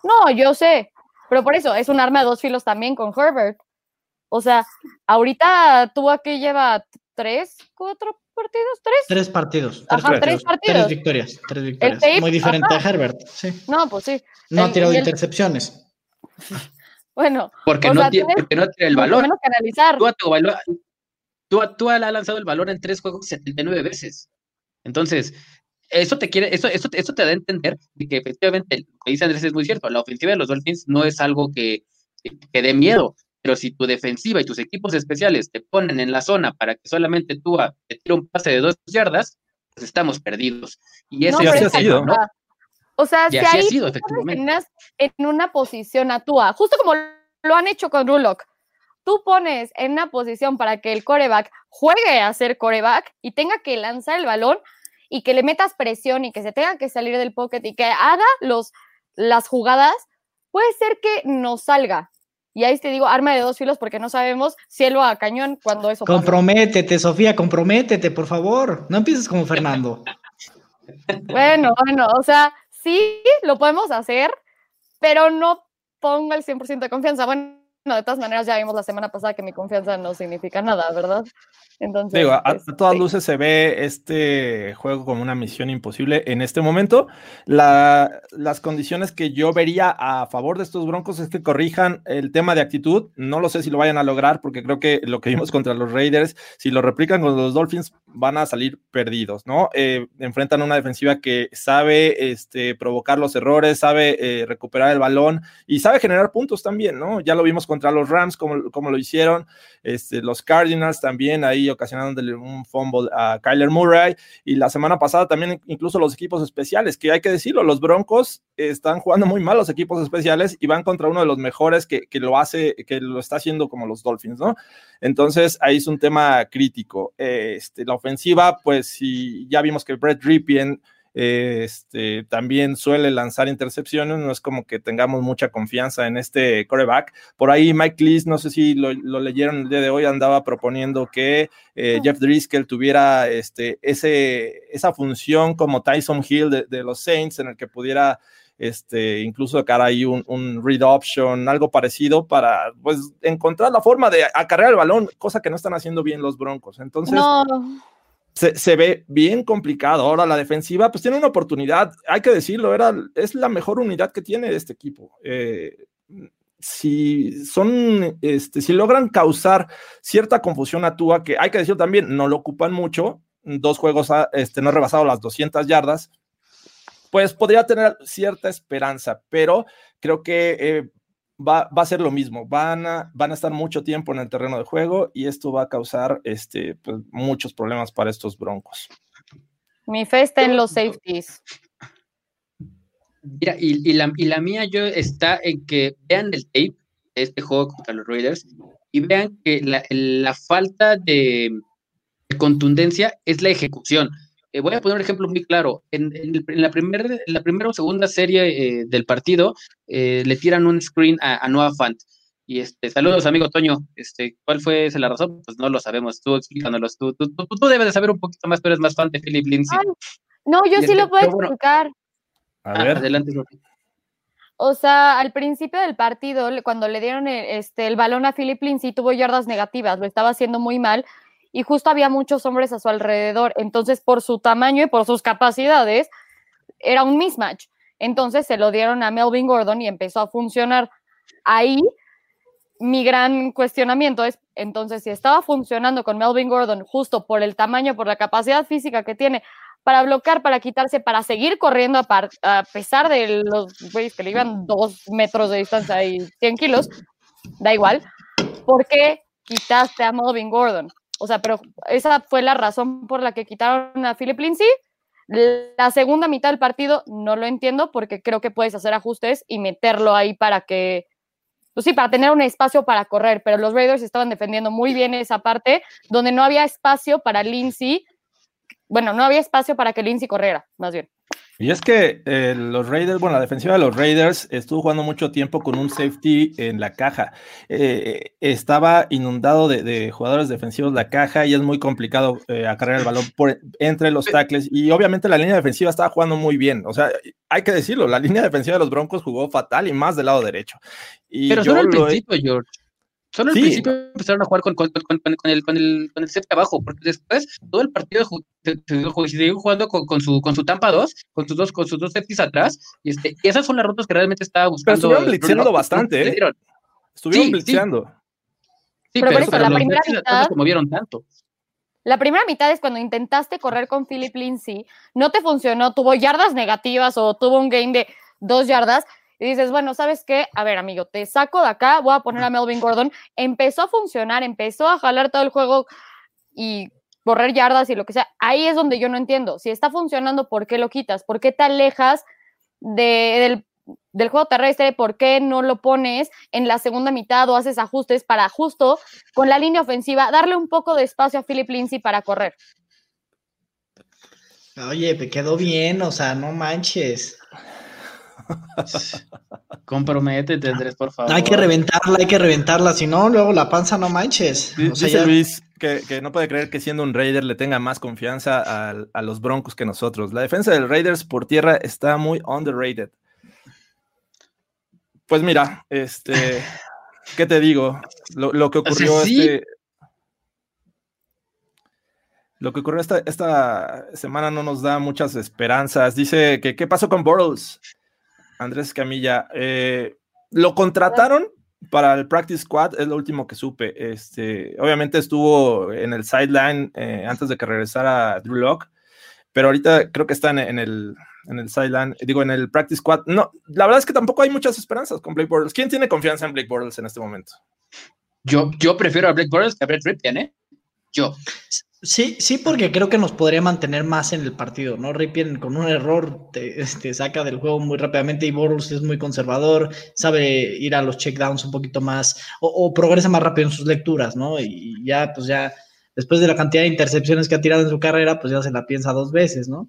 No, yo sé, pero por eso es un arma de dos filos también con Herbert. O sea, ahorita Tua que lleva tres, cuatro partidos, tres. Tres partidos. Ajá, tres Tres partidos. victorias. Tres victorias. tape, Muy diferente ajá. a Herbert. Sí. No, pues sí. No ha tirado el- intercepciones. Bueno, Porque no, sea, tiene, tienes porque no tira el balón. menos que analizar. Tua, tu valor- Tua- Tua le ha lanzado el balón en tres juegos 79 veces. Entonces, eso te quiere, eso, eso, eso te da a entender de que efectivamente lo que dice Andrés es muy cierto. La ofensiva de los Dolphins no es algo que, que dé miedo. Pero si tu defensiva y tus equipos especiales te ponen en la zona para que solamente Tua te tire un pase de dos yardas, pues estamos perdidos. Y ese No, ha sido. ¿no? O sea, si ha ahí sido, tú efectivamente. una, en una posición a Tua, justo como lo han hecho con Rulock, tú pones en una posición para que el coreback juegue a ser coreback y tenga que lanzar el balón y que le metas presión y que se tenga que salir del pocket y que haga los, las jugadas, puede ser que no salga. Y ahí te digo, arma de dos filos porque no sabemos cielo a cañón cuando eso pasa. Comprométete, Sofía, comprométete, por favor. No empieces como Fernando. Bueno, bueno, o sea, sí lo podemos hacer, pero no pongo el 100% de confianza. Bueno, de todas maneras ya vimos la semana pasada que mi confianza no significa nada, ¿verdad? Entonces, Digo, a, a este, todas luces se ve este juego como una misión imposible en este momento. La- las condiciones que yo vería a favor de estos Broncos es que corrijan el tema de actitud. No lo sé si lo vayan a lograr porque creo que lo que vimos contra los Raiders, si lo replican con los Dolphins, van a salir perdidos, ¿no? Eh, enfrentan una defensiva que sabe este, provocar los errores, sabe eh, recuperar el balón y sabe generar puntos también, ¿no? Ya lo vimos contra los Rams, como, como lo hicieron. Este, los Cardinals también ahí ocasionándole un fumble a Kyler Murray y la semana pasada también incluso los equipos especiales, que hay que decirlo, los Broncos están jugando muy mal los equipos especiales y van contra uno de los mejores que, que lo hace, que lo está haciendo como los Dolphins, ¿no? Entonces ahí es un tema crítico. Este, la ofensiva, pues si ya vimos que Brett Ripien este, también suele lanzar intercepciones, no es como que tengamos mucha confianza en este coreback. Por ahí Mike Lees, no sé si lo, lo leyeron el día de hoy, andaba proponiendo que eh, Jeff Driscoll tuviera este, ese, esa función como Tyson Hill de, de los Saints, en el que pudiera este, incluso sacar ahí un, un, read option, algo parecido para pues encontrar la forma de acarrear el balón, cosa que no están haciendo bien los Broncos. Entonces, no. Se, ve bien complicado. Ahora la defensiva, pues tiene una oportunidad, hay que decirlo, era, es la mejor unidad que tiene este equipo. Eh, si son, este, si logran causar cierta confusión a Tua, que hay que decir también, no lo ocupan mucho, dos juegos este, no ha rebasado las 200 yardas, pues podría tener cierta esperanza, pero creo que eh, va, va, a ser lo mismo, van a, van a estar mucho tiempo en el terreno de juego y esto va a causar este, pues, muchos problemas para estos broncos. Mi fe está en los safeties. Mira, y, y, la, y, la, mía yo está en que vean el tape de este juego contra los Raiders y vean que la, la falta de, de, contundencia es la ejecución. Eh, voy a poner un ejemplo muy claro. En, en, en la, primer, en la primera o segunda serie eh, del partido eh, le tiran un screen a, a Noah Fant. Y este, saludos, amigo Toño. Este, ¿Cuál fue la razón? Pues no lo sabemos. Tú explícanos. Tú, tú, tú, tú, debes de saber un poquito más, tú eres más fan de Philip Lindsay. Ay, no, yo y sí este, lo puedo bueno, explicar. A ver. Ah, adelante. O sea, al principio del partido, cuando le dieron el, este, el balón a Philip Lindsay, tuvo yardas negativas, lo estaba haciendo muy mal y justo había muchos hombres a su alrededor. Entonces, por su tamaño y por sus capacidades, era un mismatch. Entonces se lo dieron a Melvin Gordon y empezó a funcionar. Ahí, mi gran cuestionamiento es, entonces, si estaba funcionando con Melvin Gordon justo por el tamaño, por la capacidad física que tiene, para bloquear, para quitarse, para seguir corriendo a, pesar de los güeyes que le iban dos metros de distancia y 100 kilos, da igual, ¿por qué quitaste a Melvin Gordon? O sea, pero esa fue la razón por la que quitaron a Philip Lindsay. La segunda mitad del partido no lo entiendo porque creo que puedes hacer ajustes y meterlo ahí para que, pues sí, para tener un espacio para correr, pero los Raiders estaban defendiendo muy bien esa parte donde no había espacio para Lindsay bueno, no había espacio para que Lindsay corriera, más bien. Y es que eh, los Raiders, bueno, la defensiva de los Raiders estuvo jugando mucho tiempo con un safety en la caja. Eh, estaba inundado de, de, jugadores defensivos la caja y es muy complicado eh, acarrear el balón por, entre los tackles. Y obviamente la línea defensiva estaba jugando muy bien. O sea, hay que decirlo, la línea defensiva de los Broncos jugó fatal y más del lado derecho. Y Pero solo al principio, George. Solo al sí. principio empezaron a jugar con, con, con, con, el, con, el, con el set abajo, porque después todo el partido se, siguió jugando con, con, su, con su Tampa 2, con sus dos, con sus dos safeties atrás, y, este, y esas son las rutas que realmente estaba buscando. Pero estuvieron blitzeando bastante, ¿eh? Estuvieron sí, blitzeando. Sí, pero, pero, eso, pero la primera mitad no se movieron tanto. La primera mitad es cuando intentaste correr con Philip Lindsay, no te funcionó, tuvo yardas negativas o tuvo un gain de dos yardas, y dices, bueno, ¿sabes qué? A ver, amigo, te saco de acá, voy a poner a Melvin Gordon. Empezó a funcionar, empezó a jalar todo el juego y correr yardas y lo que sea. Ahí es donde yo no entiendo. Si está funcionando, ¿por qué lo quitas? ¿Por qué te alejas de, del, del juego terrestre? ¿Por qué no lo pones en la segunda mitad o haces ajustes para justo con la línea ofensiva darle un poco de espacio a Philip Lindsay para correr? Oye, me quedó bien, o sea, no manches. Comprométete, Andrés, por favor. Hay que reventarla, hay que reventarla, si no, luego la panza no manches. O sea, Dice ya... Luis que, que, no puede creer que siendo un Raider le tenga más confianza a, a, los Broncos que nosotros. La defensa del Raiders por tierra está muy underrated. Pues mira, este, ¿qué te digo? Lo, lo que ocurrió este, lo que ocurrió esta, esta, semana no nos da muchas esperanzas. Dice que qué pasó con Bortles. Andrés Camilla, eh, lo contrataron para el practice squad, es lo último que supe. Este, obviamente estuvo en el sideline eh, antes de que regresara Drew Locke, pero ahorita creo que está en, en el, en el sideline, digo, en el practice squad. No, la verdad es que tampoco hay muchas esperanzas con Blake Bortles. ¿Quién tiene confianza en Blake Bortles en este momento? Yo, yo prefiero a Blake Bortles que a Brett Ripien, ¿eh? Yo. Sí, sí, porque creo que nos podría mantener más en el partido, ¿no? Ripien con un error te, te, saca del juego muy rápidamente y Bortles es muy conservador, sabe ir a los checkdowns un poquito más o, progresa más rápido en sus lecturas, ¿no? Y ya, pues ya, después de la cantidad de intercepciones que ha tirado en su carrera, pues ya se la piensa dos veces, ¿no?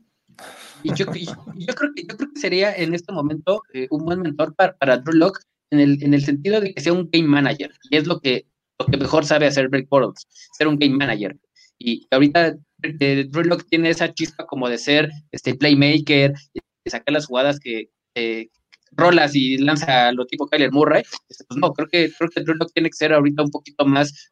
Y yo, creo, que, yo creo que sería en este momento eh, un buen mentor para, para Drew Locke en el, en el sentido de que sea un game manager, y es lo que, lo que mejor sabe hacer Blake Bortles, ser un game manager y ahorita eh, Drew Locke tiene esa chispa como de ser este playmaker, de sacar las jugadas que eh, rolas y lanza lo tipo Kyler Murray, este, pues no, creo que, creo que Drew Locke tiene que ser ahorita un poquito más,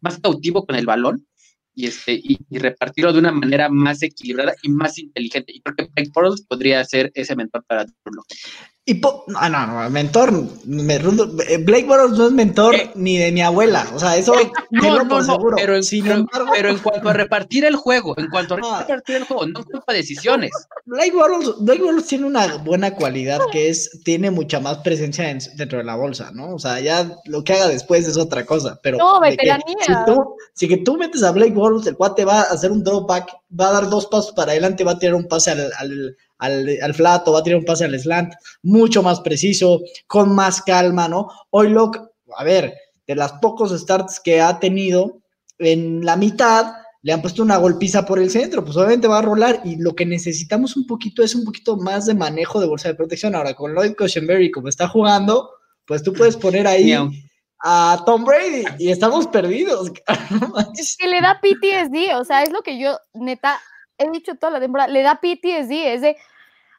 más cautivo con el balón y, este, y, repartirlo de una manera más equilibrada y más inteligente. Y creo que Blake Bortles podría ser ese mentor para Drew Locke. Y po no, no, no, mentor, me, Blake Bortles no es mentor eh, ni de mi abuela, o sea, eso eh, no, no, no, pero, en, Sin pero, embargo, pero en cuanto a repartir el juego, en cuanto a ah. repartir el juego, no culpa decisiones. Blake Bortles, Blake Bortles tiene una buena cualidad que es, tiene mucha más presencia en, dentro de la bolsa, ¿no? O sea, ya lo que haga después es otra cosa, pero no, veteranía. Si tú, si que tú metes a Blake Bortles, el cuate va a hacer un dropback, va a dar dos pasos para adelante, va a tirar un pase al, al al, al, flato, va a tirar un pase al slant, mucho más preciso, con más calma, ¿no? Hoy Locke, a ver, de las pocos starts que ha tenido, en la mitad le han puesto una golpiza por el centro, pues obviamente va a rolar y lo que necesitamos un poquito es un poquito más de manejo de bolsa de protección. Ahora, con Lloyd Cushenberry, como está jugando, pues tú puedes poner ahí a Tom Brady y estamos perdidos. es que le da PTSD, o sea, es lo que yo neta he dicho toda la temporada, le da PTSD, es de,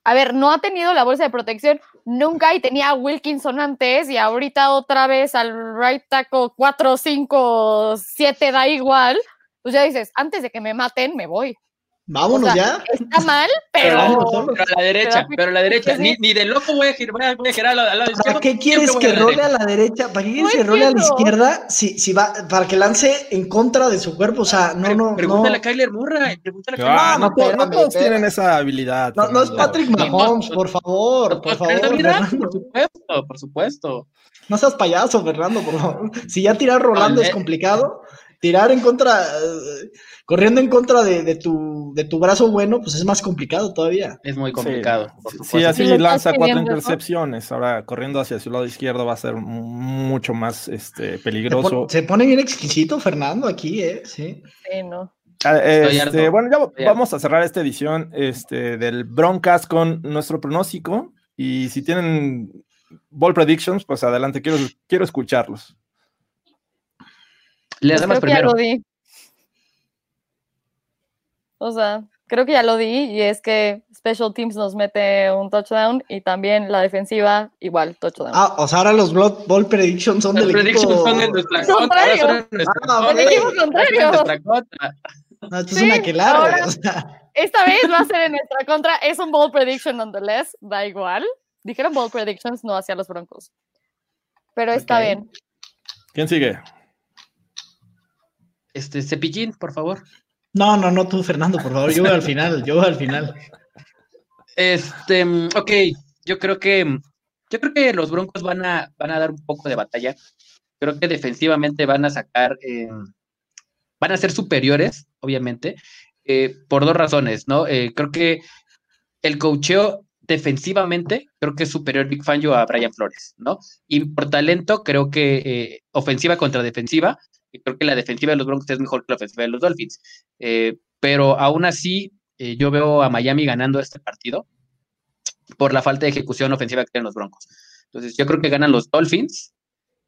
a ver, no ha tenido la bolsa de protección nunca y tenía a Wilkinson antes y ahorita otra vez al right tackle 4, 5, 7 da igual, pues ya dices, antes de que me maten, me voy. Vámonos o sea, ya. Está mal, pero. Pero, pero a la derecha, pero a la derecha. Ni, ni de loco voy a girar, voy a girar lado izquierdo. ¿Para qué quieres que role a la derecha? ¿Para qué quieres no que role a la izquierda? Si, si va, para que lance en contra de su cuerpo. O sea, no, no. Pregúntale no. a Kyler Murray. Pregúntale a ah, no, no, no, todos tienen esa habilidad. No, no es Patrick Mahomes, por favor. Por favor. Por supuesto, por supuesto. No seas payaso, Fernando, por favor. Si ya tirar rolando es complicado, tirar en contra. Uh, corriendo en contra de, de, tu, de tu brazo bueno, pues es más complicado todavía. Es muy complicado. Sí, sí así sí, lanza cuatro intercepciones. Ahora, corriendo hacia su lado izquierdo va a ser mucho más este, peligroso. Se pone, se pone bien exquisito Fernando aquí, ¿eh? Sí. Sí, no. Ah, este, bueno, ya Estoy harto. vamos a cerrar esta edición este, del Broncast con nuestro pronóstico. Y si tienen ball predictions, pues adelante, quiero, quiero escucharlos. Le Pues primero. O sea, creo que ya lo di y es que Special Teams nos mete un touchdown y también la defensiva igual touchdown. Ah, o sea, ahora los ball, ball predictions son Las del predictions equipo... son en nuestra Contrario. contra. ahora son en nuestra Ah, contra. El equipo Ahora son en contrario. nuestra contra. No, esto Sí, es una aquelarre, ahora- o sea. Esta vez va a ser en nuestra contra. Es un ball prediction nonetheless. Da igual. Dijeron ball predictions, no hacia los broncos. Pero está bien. ¿Quién sigue? Este, cepillín, por favor. No, no, no, tú, Fernando, por favor, yo voy al final, yo voy al final. Este, mm, ok, yo creo que mm, yo creo que los Broncos van a, van a dar un poco de batalla. Creo que defensivamente van a sacar, eh, van a ser superiores, obviamente, eh, por dos razones, ¿no? Eh, creo que el cocheo defensivamente, creo que es superior Big Fangio a Brian Flores, ¿no? Y por talento, creo que ofensiva contra defensiva, creo que la defensiva de los Broncos es mejor que la ofensiva de los Dolphins. Eh, pero aún así, eh, yo veo a Miami ganando este partido por la falta de ejecución ofensiva que tienen los Broncos. Entonces, yo creo que ganan los Dolphins.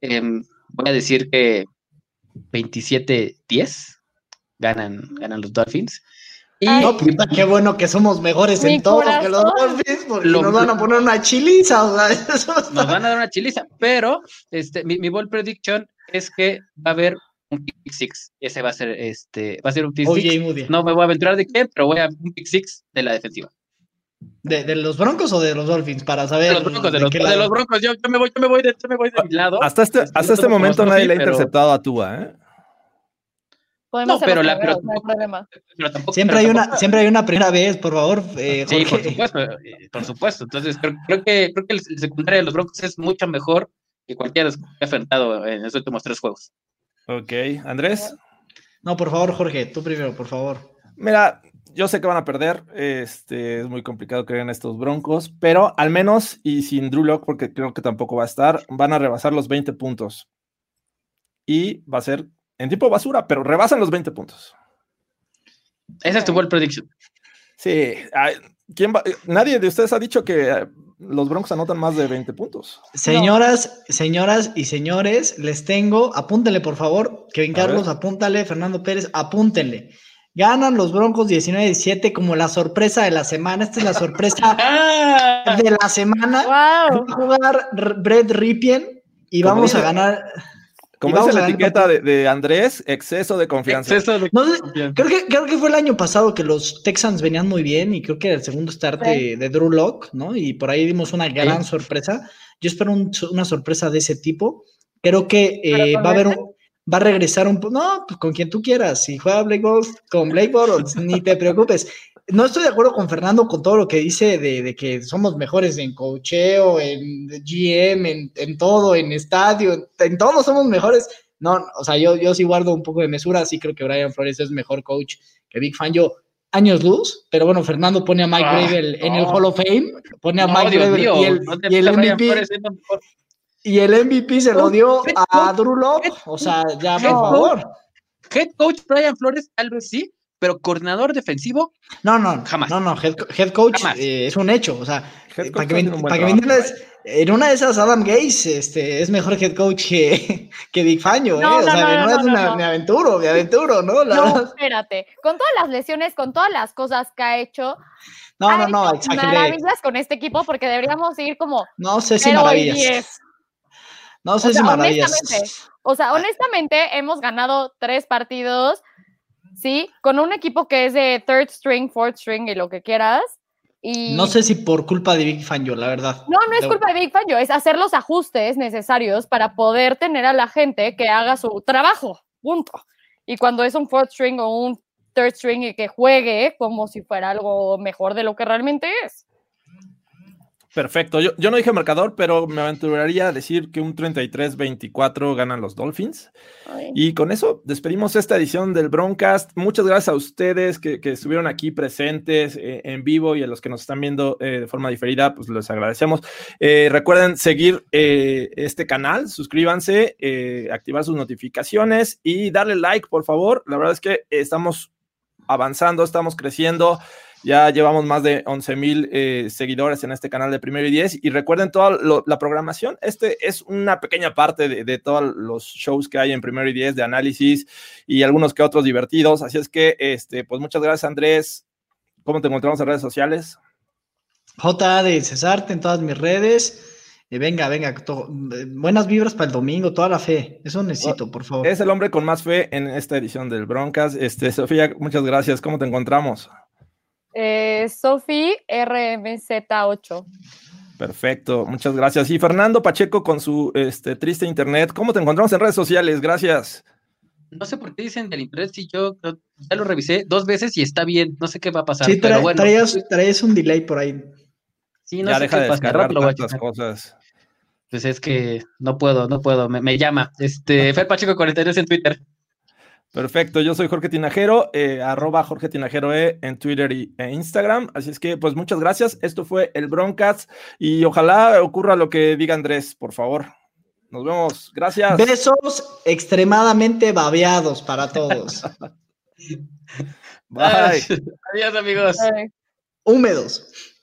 Em, voy a decir que 27-10 ganan, ganan los Dolphins. Y. No, puta, qué bueno que somos mejores en todo que los. Dolphins, porque Lo- nos van a poner una chiliza, o sea, eso está- nos van a dar una chiliza, pero este, mi, mi ball prediction es que va a haber un pick six. Ese va a ser, este, va a ser un pick six. Moody. No me voy a aventurar de qué, pero voy a un pick six de la defensiva. ¿De, de los Broncos o de los Dolphins? Para saber. De los Broncos, de de los, de lado. los Broncos. Yo, yo me voy, yo me voy de, yo me voy de mi lado. Hasta este, hasta este momento nadie le ha interceptado a Tua, ¿eh? Podemos No, pero la- pero primeros, no hay tampoco- problema. Pero tampoco- Siempre pero hay, una, siempre hay una primera vez, por favor, eh, Sí, por supuesto, eh, por supuesto. Entonces, creo, creo que, creo que el secundario de los Broncos es mucho mejor que cualquiera que ha enfrentado en los últimos tres juegos. Ok, Andrés. No, por favor, Jorge, tú primero, por favor. Mira, yo sé que van a perder. Este es muy complicado creer en estos broncos, pero al menos y sin Drew Lock, porque creo que tampoco va a estar, van a rebasar los 20 puntos. Y va a ser en tipo basura, pero rebasan los 20 puntos. Esa es tu ball prediction. Sí, ¿quién va? Nadie de ustedes ha dicho que eh, los broncos anotan más de 20 puntos. Señoras, señoras y señores, les tengo, apúntenle por favor, Kevin Carlos, apúntale, Fernando Pérez, apúntenle. Ganan los Broncos 19-17 como la sorpresa de la semana. Esta es la sorpresa de la semana. ¡Wow! Va a jugar Brett Ripien y vamos a ganar. Como dice la etiqueta de, de Andrés, exceso de confianza. Exceso de No confianza. creo que, creo que fue el año pasado que los Texans venían muy bien y creo que el segundo start de, de Drew Lock, ¿no? Y por ahí dimos una gran sorpresa. Yo espero un- una sorpresa de ese tipo. Creo que ¿Pero eh, va a haber un- va a regresar un poco. No, pues con quien tú quieras. Si juega Blake Bortles, con Blake Bortles, ni te preocupes. No estoy de acuerdo con Fernando con todo lo que dice de, de que somos mejores en cocheo, en GM, en, en todo, en estadio, en, en todo somos mejores. No, o sea, yo, yo sí guardo un poco de mesura, sí creo que Brian Flores es mejor coach que Big Fan. Yo, años luz, pero bueno, Fernando pone a Mike Ah, en el. Hall of Fame, pone a No, Mike mío, y el, no y MVP, Flores siendo mejor. y el MVP se lo dio head a Drew o sea, ya head por coach. favor. Head coach Brian Flores, tal vez sí, pero coordinador defensivo, No, no, Jamás. no, no, head, co- head coach Jamás. eh, es un hecho, o sea, eh, para que, haciendo un para que entiendas, en una de esas Adam Gaze este, es mejor head coach que, que Big Faño, No, ¿eh? o no, sea, no, no, no, es no, una- no. me aventuro, me aventuro, ¿no? La No, verdad- espérate. Con todas las lesiones, con todas las cosas que ha hecho, no, ha no, no, hecho exageré. maravillas con este equipo porque deberíamos ir como No sé si maravillas. 10. No sé O sea, si maravillas. honestamente, O sea, honestamente, hemos ganado tres partidos, ¿sí? Con un equipo que es de third string, fourth string y lo que quieras. Y No sé si por culpa de Big Fan yo, la verdad. No, no es culpa de Big Fan, yo, es hacer los ajustes necesarios para poder tener a la gente que haga su trabajo, punto. Y cuando es un fourth string o un third string y que juegue como si fuera algo mejor de lo que realmente es. Perfecto. Yo, yo no dije marcador, pero me aventuraría a decir que un 33-24 ganan los Dolphins. Ay. Y con eso despedimos esta edición del Broncast. Muchas gracias a ustedes que, que estuvieron aquí presentes eh, en vivo y a los que nos están viendo eh, de forma diferida, pues les agradecemos. Eh, recuerden seguir este canal, suscríbanse, activar sus notificaciones y darle like, por favor. La verdad es que estamos avanzando, estamos creciendo. Ya llevamos más de 11 mil eh, seguidores en este canal de Primero y Diez. Y recuerden toda lo, la programación. Este es una pequeña parte de, de, todos los shows que hay en Primero y Diez de análisis y algunos que otros divertidos. Así es que, este, pues muchas gracias, Andrés. ¿Cómo te encontramos en redes sociales? J de Cesarte en todas mis redes. Eh, venga, venga, buenas vibras para el domingo, toda la fe. Eso necesito, por favor. Es el hombre con más fe en esta edición del Broncas. Este, Sofía, muchas gracias. ¿Cómo te encontramos? Eh, Sofi RMZ8. Perfecto, muchas gracias. Y Fernando Pacheco con su este, triste internet. ¿Cómo te encontramos en redes sociales? Gracias. No sé por qué dicen del internet si yo ya lo revisé dos veces y está bien. No sé qué va a pasar. Sí, pero bueno. traías, un delay por ahí. Sí, no sé qué pasa. cosas. Pues es que no puedo, no puedo. Me, llama. Este, Fer Pacheco 42 en Twitter. Perfecto, yo soy Jorge Tinajero, eh, arroba Jorge Tinajero e en Twitter y, e Instagram. Así es que, pues muchas gracias. Esto fue el Broncast y ojalá ocurra lo que diga Andrés, por favor. Nos vemos. Gracias. Besos extremadamente babeados para todos. Bye. Adiós, amigos. Húmedos.